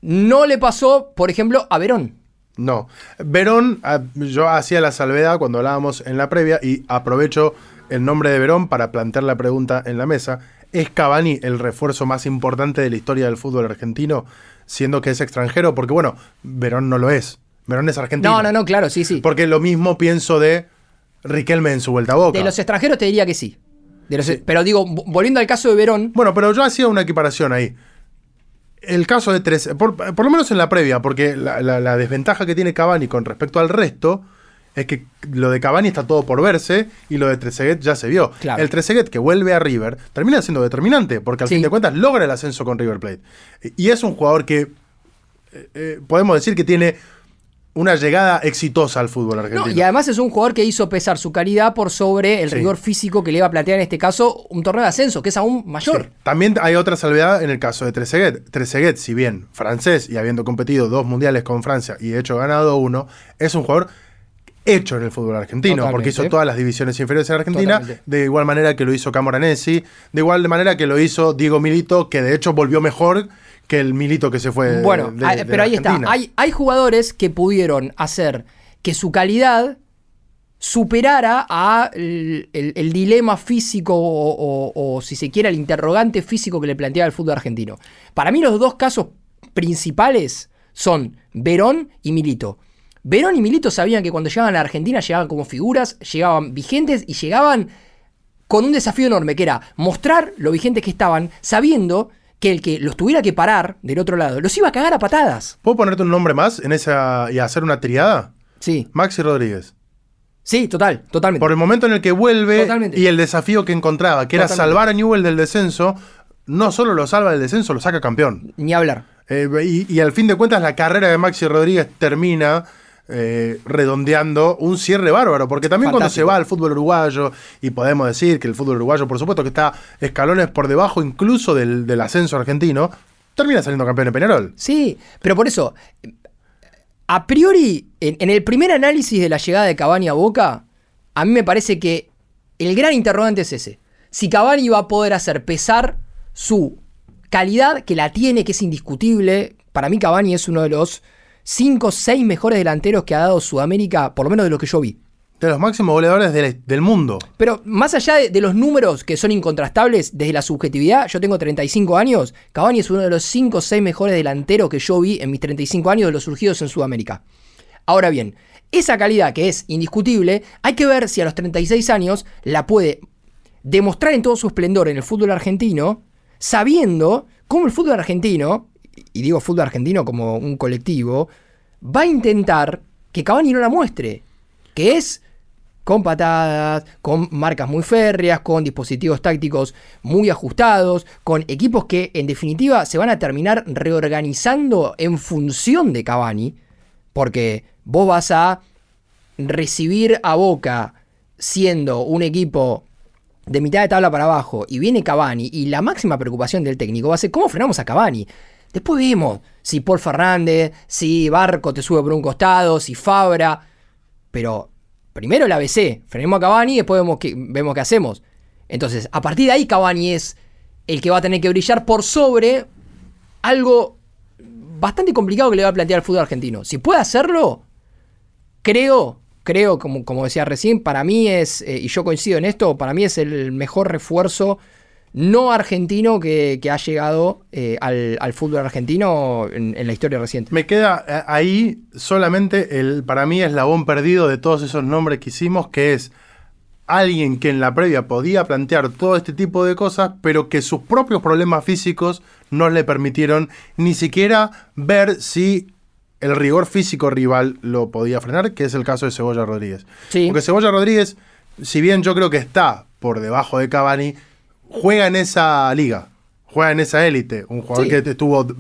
no le pasó, por ejemplo, a Verón. No. Verón, ah, yo hacía la salvedad cuando hablábamos en la previa y aprovecho el nombre de Verón para plantear la pregunta en la mesa. ¿Es Cavani el refuerzo más importante de la historia del fútbol argentino, siendo que es extranjero? Porque bueno, Verón no lo es. Verón es argentino. No, no, no, claro, sí, sí. Porque lo mismo pienso de Riquelme en su vuelta a Boca. De los extranjeros te diría que sí. De los- Pero digo, vo- volviendo al caso de Verón, Bueno, pero yo hacía una equiparación ahí. El caso de tres, por, por lo menos en la previa, porque la, la- la desventaja que tiene Cavani con respecto al resto es que lo de Cavani está todo por verse y lo de Trezeguet ya se vio. Claro. El Trezeguet que vuelve a River termina siendo determinante, porque al Sí. fin de cuentas logra el ascenso con River Plate. Y es un jugador que eh, eh, podemos decir que tiene una llegada exitosa al fútbol No, argentino. y además es un jugador que hizo pesar su calidad por sobre el Sí. rigor físico que le iba a plantear en este caso un torneo de ascenso, que es aún mayor. Sí. También hay otra salvedad en el caso de Trezeguet. Trezeguet, si bien francés y habiendo competido dos mundiales con Francia y de hecho ganado uno, es un jugador hecho en el fútbol argentino, Totalmente. porque hizo todas las divisiones inferiores en Argentina, Totalmente. de igual manera que lo hizo Camoranesi, de igual manera que lo hizo Diego Milito, que de hecho volvió mejor que el Milito que se fue. Bueno, de- ah, de pero ahí está. Hay, hay jugadores que pudieron hacer que su calidad superara a el, el- el dilema físico o, o- o, si se quiere, el interrogante físico que le planteaba el fútbol argentino. Para mí los dos casos principales son Verón y Milito. Verón y Milito sabían que cuando llegaban a Argentina llegaban como figuras, llegaban vigentes y llegaban con un desafío enorme, que era mostrar lo vigentes que estaban, sabiendo que el que los tuviera que parar del otro lado, los iba a cagar a patadas. ¿Puedo ponerte un nombre más en esa y hacer una triada? Sí, Maxi Rodríguez. sí, total, totalmente. Por el momento en el que vuelve Totalmente. y el desafío que encontraba, que era salvar a Newell del descenso, no solo lo salva del descenso, lo saca campeón. Ni hablar. Eh, y, y al fin de cuentas la carrera de Maxi Rodríguez termina eh, redondeando un cierre bárbaro, porque también cuando se va al fútbol uruguayo, y podemos decir que el fútbol uruguayo por supuesto que está escalones por debajo incluso del, del ascenso argentino, termina saliendo campeón en Peñarol. Sí, pero por eso, a priori, en, en el primer análisis de la llegada de Cavani a Boca, a mí me parece que el gran interrogante es ese. Si Cavani va a poder hacer pesar su calidad, que la tiene, que es indiscutible. Para mí Cavani es uno de los 5 o 6 mejores delanteros que ha dado Sudamérica, por lo menos de lo que yo vi. De los máximos goleadores del, del mundo. Pero más allá de, de los números que son incontrastables desde la subjetividad, yo tengo 35 años, Cavani es uno de los 5 o 6 mejores delanteros que yo vi en mis 35 años de los surgidos en Sudamérica. Ahora bien, esa calidad que es indiscutible, hay que ver si a los 36 años la puede demostrar en todo su esplendor en el fútbol argentino, sabiendo cómo el fútbol argentino, y digo fútbol argentino como un colectivo, va a intentar que Cavani no la muestre, que es con patadas, con marcas muy férreas, con dispositivos tácticos muy ajustados, con equipos que en definitiva se van a terminar reorganizando en función de Cavani, porque vos vas a recibir a Boca siendo un equipo de mitad de tabla para abajo y viene Cavani y la máxima preocupación del técnico va a ser cómo frenamos a Cavani. Después vemos si Paul Fernández, si Barco te sube por un costado, si Fabra, pero primero el ABC, frenemos a Cavani y después vemos qué, vemos qué hacemos. Entonces, a partir de ahí Cavani es el que va a tener que brillar por sobre algo bastante complicado que le va a plantear el fútbol argentino. Si puede hacerlo, creo, creo, como, como decía recién, para mí es, eh, y yo coincido en esto, para mí es el mejor refuerzo no argentino que, que ha llegado eh, al, al fútbol argentino en, en la historia reciente. Me queda eh, ahí solamente el, para mí, eslabón perdido de todos esos nombres que hicimos, que es alguien que en la previa podía plantear todo este tipo de cosas, pero que sus propios problemas físicos no le permitieron ni siquiera ver si el rigor físico rival lo podía frenar, que es el caso de Cebolla Rodríguez. Sí. Porque Cebolla Rodríguez, si bien yo creo que está por debajo de Cavani, juega en esa liga, juega en esa élite. Un jugador Sí. que estuvo d-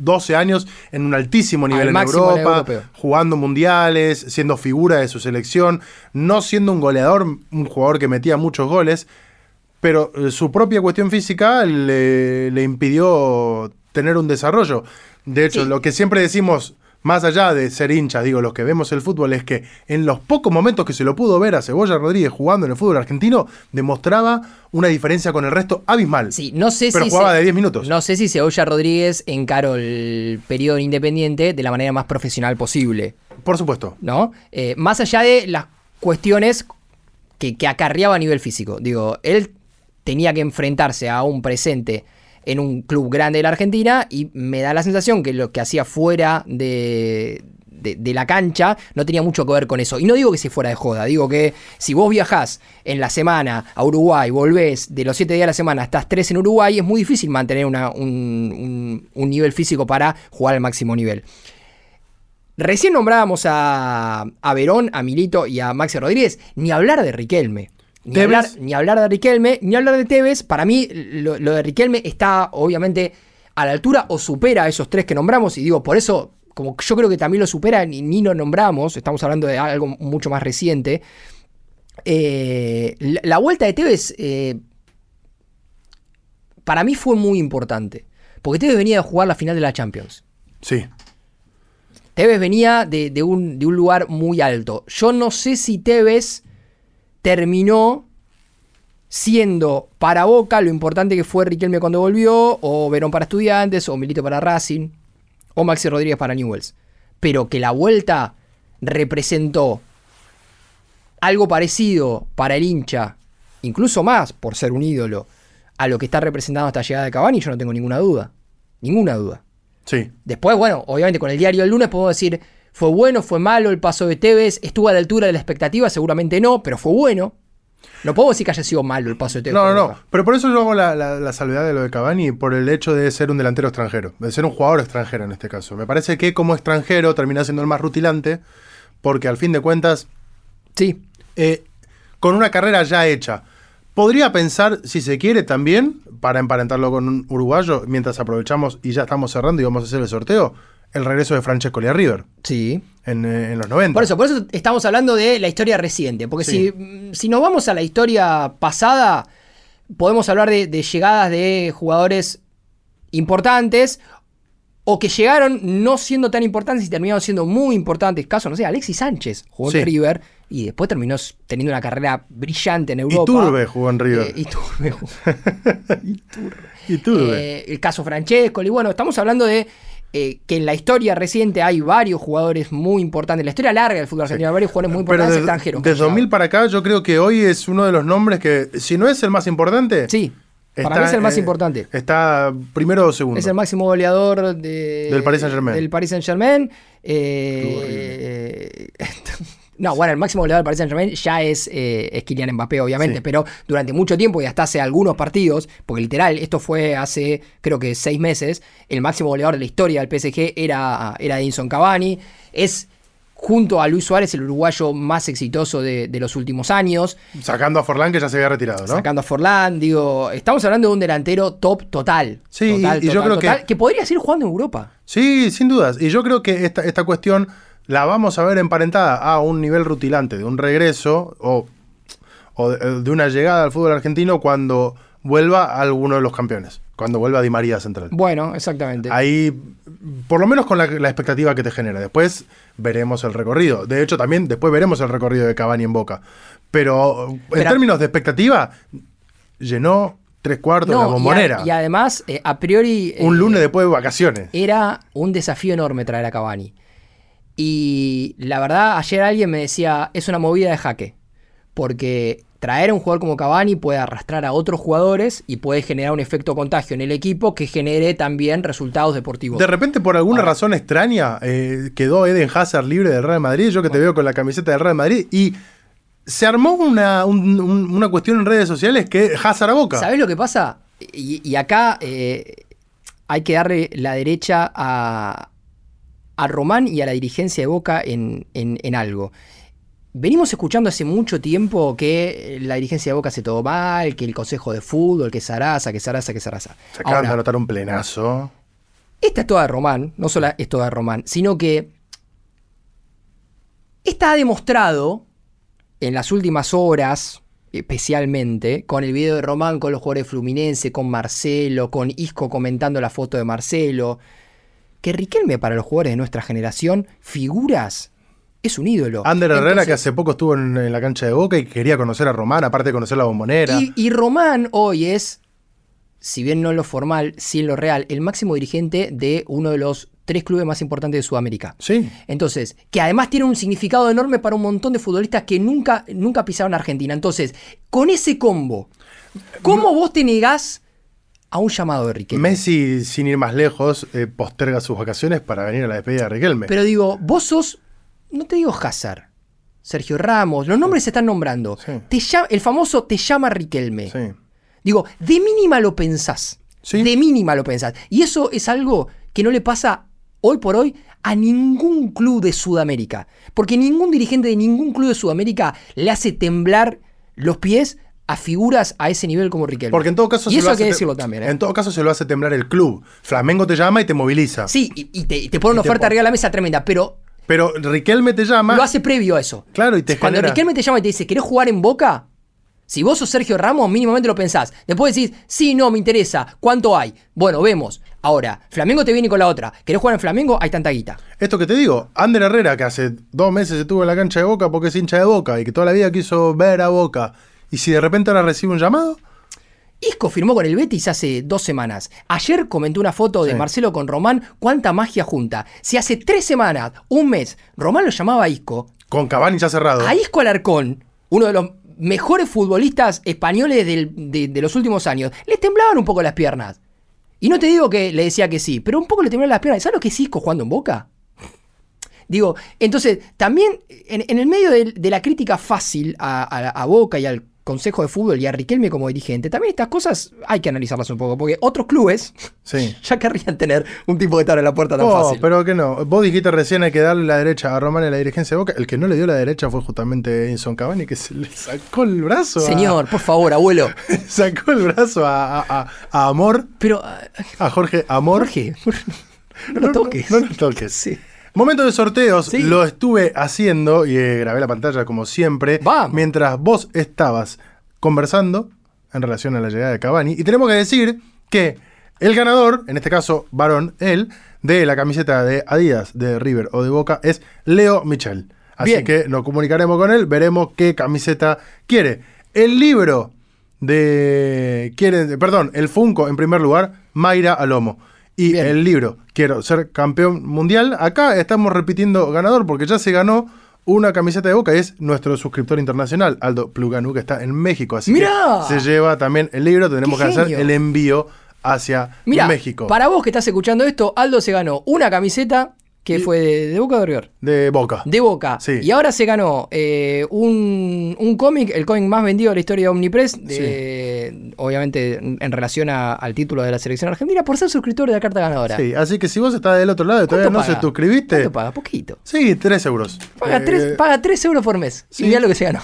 12 años en un altísimo nivel Al en Europa, jugando mundiales, siendo figura de su selección, no siendo un goleador, un jugador que metía muchos goles, pero eh, su propia cuestión física le, le impidió tener un desarrollo. De hecho, Sí. lo que siempre decimos, más allá de ser hinchas, digo, los que vemos el fútbol, es que en los pocos momentos que se lo pudo ver a Cebolla Rodríguez jugando en el fútbol argentino, demostraba una diferencia con el resto abismal. Sí, no sé Pero si. jugaba se- de 10 minutos. No sé si Cebolla Rodríguez encaró el periodo independiente de la manera más profesional posible. Por supuesto. ¿no? Eh, más allá de las cuestiones que, que acarreaba a nivel físico. Digo, él tenía que enfrentarse a un presente en un club grande de la Argentina y me da la sensación que lo que hacía fuera de, de, la cancha no tenía mucho que ver con eso. Y no digo que se fuera de joda, digo que si vos viajás en la semana a Uruguay, volvés de los siete días de la semana, estás tres en Uruguay, es muy difícil mantener un, un- un nivel físico para jugar al máximo nivel. Recién nombrábamos a, a Verón, a Milito y a Maxi Rodríguez, ni hablar de Riquelme. Ni hablar, ni hablar de Riquelme, ni hablar de Tevez. Para mí, lo, lo de Riquelme está obviamente a la altura o supera a esos tres que nombramos. Y digo, por eso como yo creo que también lo supera, ni, ni lo nombramos, estamos hablando de algo mucho más reciente. eh, la, la vuelta de Tevez eh, para mí fue muy importante. Porque Tevez venía de jugar la final de la Champions. Sí. Tevez venía de, de un, de un lugar muy alto. Yo no sé si Tevez terminó siendo para Boca lo importante que fue Riquelme cuando volvió, o Verón para Estudiantes, o Milito para Racing, o Maxi Rodríguez para Newells. Pero que la vuelta representó algo parecido para el hincha, incluso más por ser un ídolo, a lo que está representando esta llegada de Cavani, yo no tengo ninguna duda. Ninguna duda. Sí. Después, bueno, obviamente con el diario del lunes podemos decir, fue bueno, fue malo el paso de Tevez, estuvo a la altura de la expectativa, seguramente no, pero fue bueno. No puedo decir que haya sido malo el paso de Tevez. No, no, no. Pero por eso yo hago la, la- la salvedad de lo de Cavani por el hecho de ser un delantero extranjero, de ser un jugador extranjero en este caso. Me parece que como extranjero termina siendo el más rutilante, porque al fin de cuentas, Sí, eh, con una carrera ya hecha, podría pensar, si se quiere también, para emparentarlo con un uruguayo, mientras aprovechamos y ya estamos cerrando y vamos a hacer el sorteo, el regreso de Francesco a River sí. en, eh, en los 90. Por eso, por eso estamos hablando de la historia reciente. Porque Sí. si, si nos vamos a la historia pasada, podemos hablar de, de llegadas de jugadores importantes o que llegaron no siendo tan importantes y terminaron siendo muy importantes. Caso, no sé, Alexis Sánchez jugó Sí. en River y después terminó teniendo una carrera brillante en Europa. Iturbe jugó en River. Eh, Iturbe jugó. Iturbe. Eh, el caso Francesco. Y bueno, estamos hablando de eh, que en la historia reciente hay varios jugadores muy importantes. En la historia larga del fútbol argentino hay varios jugadores muy Pero importantes de, extranjeros. que de 2000 llegaron. para acá, yo creo que hoy es uno de los nombres que, si no es el más importante, Sí, para mí es el más eh, importante. Está primero o segundo. Es el máximo goleador de- Del Paris Saint-Germain. Del Paris Saint-Germain. Eh, no, bueno, el máximo goleador del Paris Saint-Germain ya es, eh, es Kylian Mbappé, obviamente, Sí. pero durante mucho tiempo y hasta hace algunos partidos, porque literal, esto fue hace creo que seis meses, el máximo goleador de la historia del PSG era, era Edinson Cavani. Es junto a Luis Suárez el uruguayo más exitoso de, de los últimos años. Sacando a Forlán que ya se había retirado, ¿no? Sacando a Forlán, digo, estamos hablando de un delantero top total. Sí, total, y yo total, creo que- que podría seguir jugando en Europa. Sí, sin dudas. Y yo creo que esta, esta cuestión la vamos a ver emparentada a un nivel rutilante de un regreso o, o de, de una llegada al fútbol argentino cuando vuelva alguno de los campeones. Cuando vuelva Di María central. Bueno, exactamente. Ahí, por lo menos con la, la expectativa que te genera. Después veremos el recorrido. De hecho, también después veremos el recorrido de Cavani en Boca. Pero en Pero- términos de expectativa, llenó tres cuartos de la No, y a- bombonera. y, además, eh, a priori. eh, un lunes después de vacaciones. Era un desafío enorme traer a Cavani. Y la verdad, ayer alguien me decía, es una movida de jaque. Porque traer a un jugador como Cavani puede arrastrar a otros jugadores y puede generar un efecto contagio en el equipo que genere también resultados deportivos. De repente, por alguna Ahora. razón extraña, eh, quedó Eden Hazard libre del Real Madrid. Yo que te veo con la camiseta del Real Madrid. Y se armó una, un- un- una cuestión en redes sociales que Hazard a boca. ¿Sabes lo que pasa? Y, y acá eh, hay que darle la derecha a, a Román y a la dirigencia de Boca en, en- en algo. Venimos escuchando hace mucho tiempo que la dirigencia de Boca hace todo mal, que el consejo de fútbol, que Sarasa, que Sarasa, que Sarasa. Se acaban de anotar un plenazo. esta es toda de Román, no solo es toda de Román, sino que esta ha demostrado en las últimas horas, especialmente, con el video de Román con los jugadores Fluminense, con Marcelo, con Isco comentando la foto de Marcelo, que Riquelme para los jugadores de nuestra generación, figuras, es un ídolo. Ander Herrera, Entonces, que hace poco estuvo en, en la cancha de Boca y quería conocer a Román, aparte de conocer la bombonera. Y, y Román hoy es, si bien no en lo formal, sí en lo real, el máximo dirigente de uno de los tres clubes más importantes de Sudamérica. Sí. Entonces, que además tiene un significado enorme para un montón de futbolistas que nunca, nunca pisaron Argentina. Entonces, con ese combo, ¿cómo vos te negás a un llamado de Riquelme? Messi, sin ir más lejos, eh, posterga sus vacaciones para venir a la despedida de Riquelme. Pero digo, vos sos, no te digo Hazard, Sergio Ramos, los nombres se están nombrando. Sí. Te llama- el famoso te llama Riquelme. sí. Digo, de mínima lo pensás. Sí. De mínima lo pensás. Y eso es algo que no le pasa hoy por hoy a ningún club de Sudamérica. Porque ningún dirigente de ningún club de Sudamérica le hace temblar los pies a figuras a ese nivel como Riquelme. Porque en todo caso y se eso lo hay hace que te- decirlo también. ¿eh? En todo caso se lo hace temblar el club. Flamengo te llama y te moviliza. Sí, y, y te, y te pone una oferta arriba de la mesa tremenda, pero Pero Riquelme te llama. lo hace previo a eso. Claro, y te Cuando genera- Riquelme te llama y te dice, ¿querés jugar en Boca? Si vos sos Sergio Ramos, mínimamente lo pensás. Después decís, sí, no, me interesa. ¿Cuánto hay? Bueno, vemos. Ahora, Flamengo te viene con la otra. ¿Querés jugar en Flamengo? Hay tanta guita. Esto que te digo, Ander Herrera, que hace dos meses estuvo en la cancha de Boca porque es hincha de Boca y que toda la vida quiso ver a Boca. Y si de repente ahora recibe un llamado, Isco firmó con el Betis hace dos semanas. Ayer comentó una foto de Sí. Marcelo con Román. ¿Cuánta magia junta? Si hace tres semanas, un mes, Román lo llamaba a Isco, con Cavani ya cerrado. a Isco Alarcón, uno de los mejores futbolistas españoles del- de, de los últimos años, le temblaban un poco las piernas. Y no te digo que le decía que sí, pero un poco le temblaban las piernas. ¿Sabes lo que es Isco jugando en Boca? Digo, entonces, también en, en el medio de, de la crítica fácil a, a- a Boca y al Consejo de Fútbol y a Riquelme como dirigente, también estas cosas hay que analizarlas un poco, porque otros clubes Sí. ya querrían tener un tipo que estar en la puerta tan Oh, fácil. pero que no. Vos dijiste recién hay que darle la derecha a Román en la dirigencia de Boca. El que no le dio la derecha fue justamente Edison Cavani, que se le sacó el brazo. a- Señor, por favor, abuelo. sacó el brazo a, a- a- Amor, Pero, a Jorge Amor. Jorge, no lo toques. No, lo toques. Sí. Momento de sorteos, Sí. lo estuve haciendo y eh, grabé la pantalla como siempre. Vamos. Mientras vos estabas conversando en relación a la llegada de Cavani. Y tenemos que decir que el ganador, en este caso varón, él, de la camiseta de Adidas, de River o de Boca, es Leo Michel. Así Bien. que nos comunicaremos con él, veremos qué camiseta quiere. El libro de. Quiere, perdón, el Funko en primer lugar, Mayra Alomo. Y Bien. el libro, quiero ser campeón mundial. Acá estamos repitiendo ganador porque ya se ganó una camiseta de Boca y es nuestro suscriptor internacional, Aldo Pluganú, que está en México. Así ¡Mirá! que se lleva también el libro. Tenemos ¡Qué que hacer el envío hacia México. para vos que estás escuchando esto, Aldo se ganó una camiseta que Y- fue de, de Boca o de River. De Boca. De Boca. Sí. Y ahora se ganó eh, un, un cómic, el cómic más vendido de la historia de Omnipress, de, obviamente en relación a- al título de la selección argentina, por ser suscriptor de la carta ganadora. Sí, así que si vos estás del otro lado y todavía ¿Cuánto no se suscribiste. ¿Cuánto paga? Poquito. Sí, 3 euros. Paga Eh, 3 paga tres euros por mes. sí. Y lo que se ganó.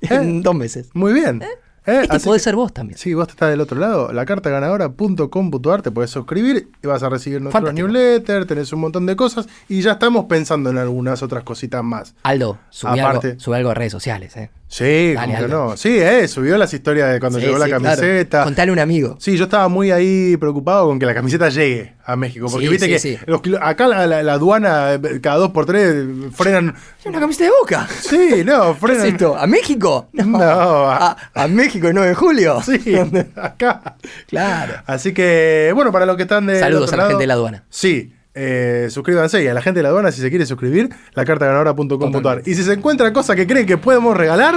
¿Eh? En dos meses. Muy bien. Eh, Este así podés que- ser vos también. Sí, vos estás del otro lado, la carta ganadora.com.ar, te puedes suscribir y vas a recibir nuestro newsletter, tenés un montón de cosas y ya estamos pensando en algunas otras cositas más. Aldo, Aparte- algo, subí algo a redes sociales. Eh. Sí, Dale, como que no. Sí, eh, subió las historias de cuando Sí, llegó la sí, claro. camiseta. Contale a un amigo. Sí, yo estaba muy ahí preocupado con que la camiseta llegue a México. Porque Sí, viste que sí. los acá la, la- la aduana eh, cada dos por tres frenan. Es una camiseta de Boca. Sí, no, ¿Qué es frenan. esto? ¿A México? No, a- a, a México el 9 de julio. Sí, acá. Claro. Así que, bueno, para los que están de. Saludos a la gente de la aduana. Sí. Eh, suscríbanse y a la gente de la aduana si se quiere suscribir, la cartaganadora.com.ar. Totalmente. Y si se encuentra cosas que creen que podemos regalar,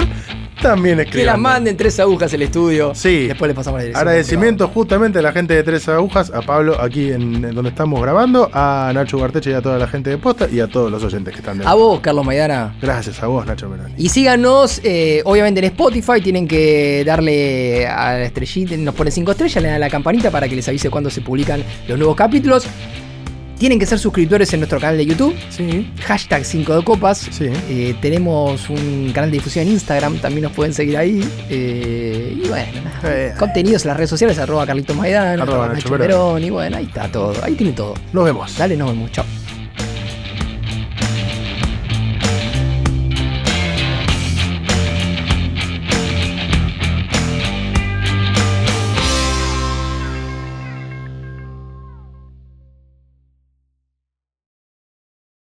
también Que escriban. la manden tres agujas el estudio. Sí. Después le pasamos la dirección. Agradecimiento justamente a la gente de Tres Agujas, a Pablo aquí en, en donde estamos grabando, a Nacho Garteche y a toda la gente de Posta y a todos los oyentes que están de A vos, Carlos Maidana. Gracias a vos, Nacho Meloni. Y síganos, eh, obviamente en Spotify, tienen que darle a la estrellita, nos ponen cinco estrellas, le dan a la campanita para que les avise cuando se publican los nuevos capítulos. Tienen que ser suscriptores en nuestro canal de YouTube. Sí, Hashtag 5 de copas. Sí. Eh, tenemos un canal de difusión en Instagram, también nos pueden seguir ahí. Eh, y bueno. Eh. contenidos en las redes sociales, arroba Carlitos Maidana, Arroba arroba Nacho Perón. Y bueno, ahí está todo. Ahí tiene todo. nos vemos. Dale, nos vemos. Chao.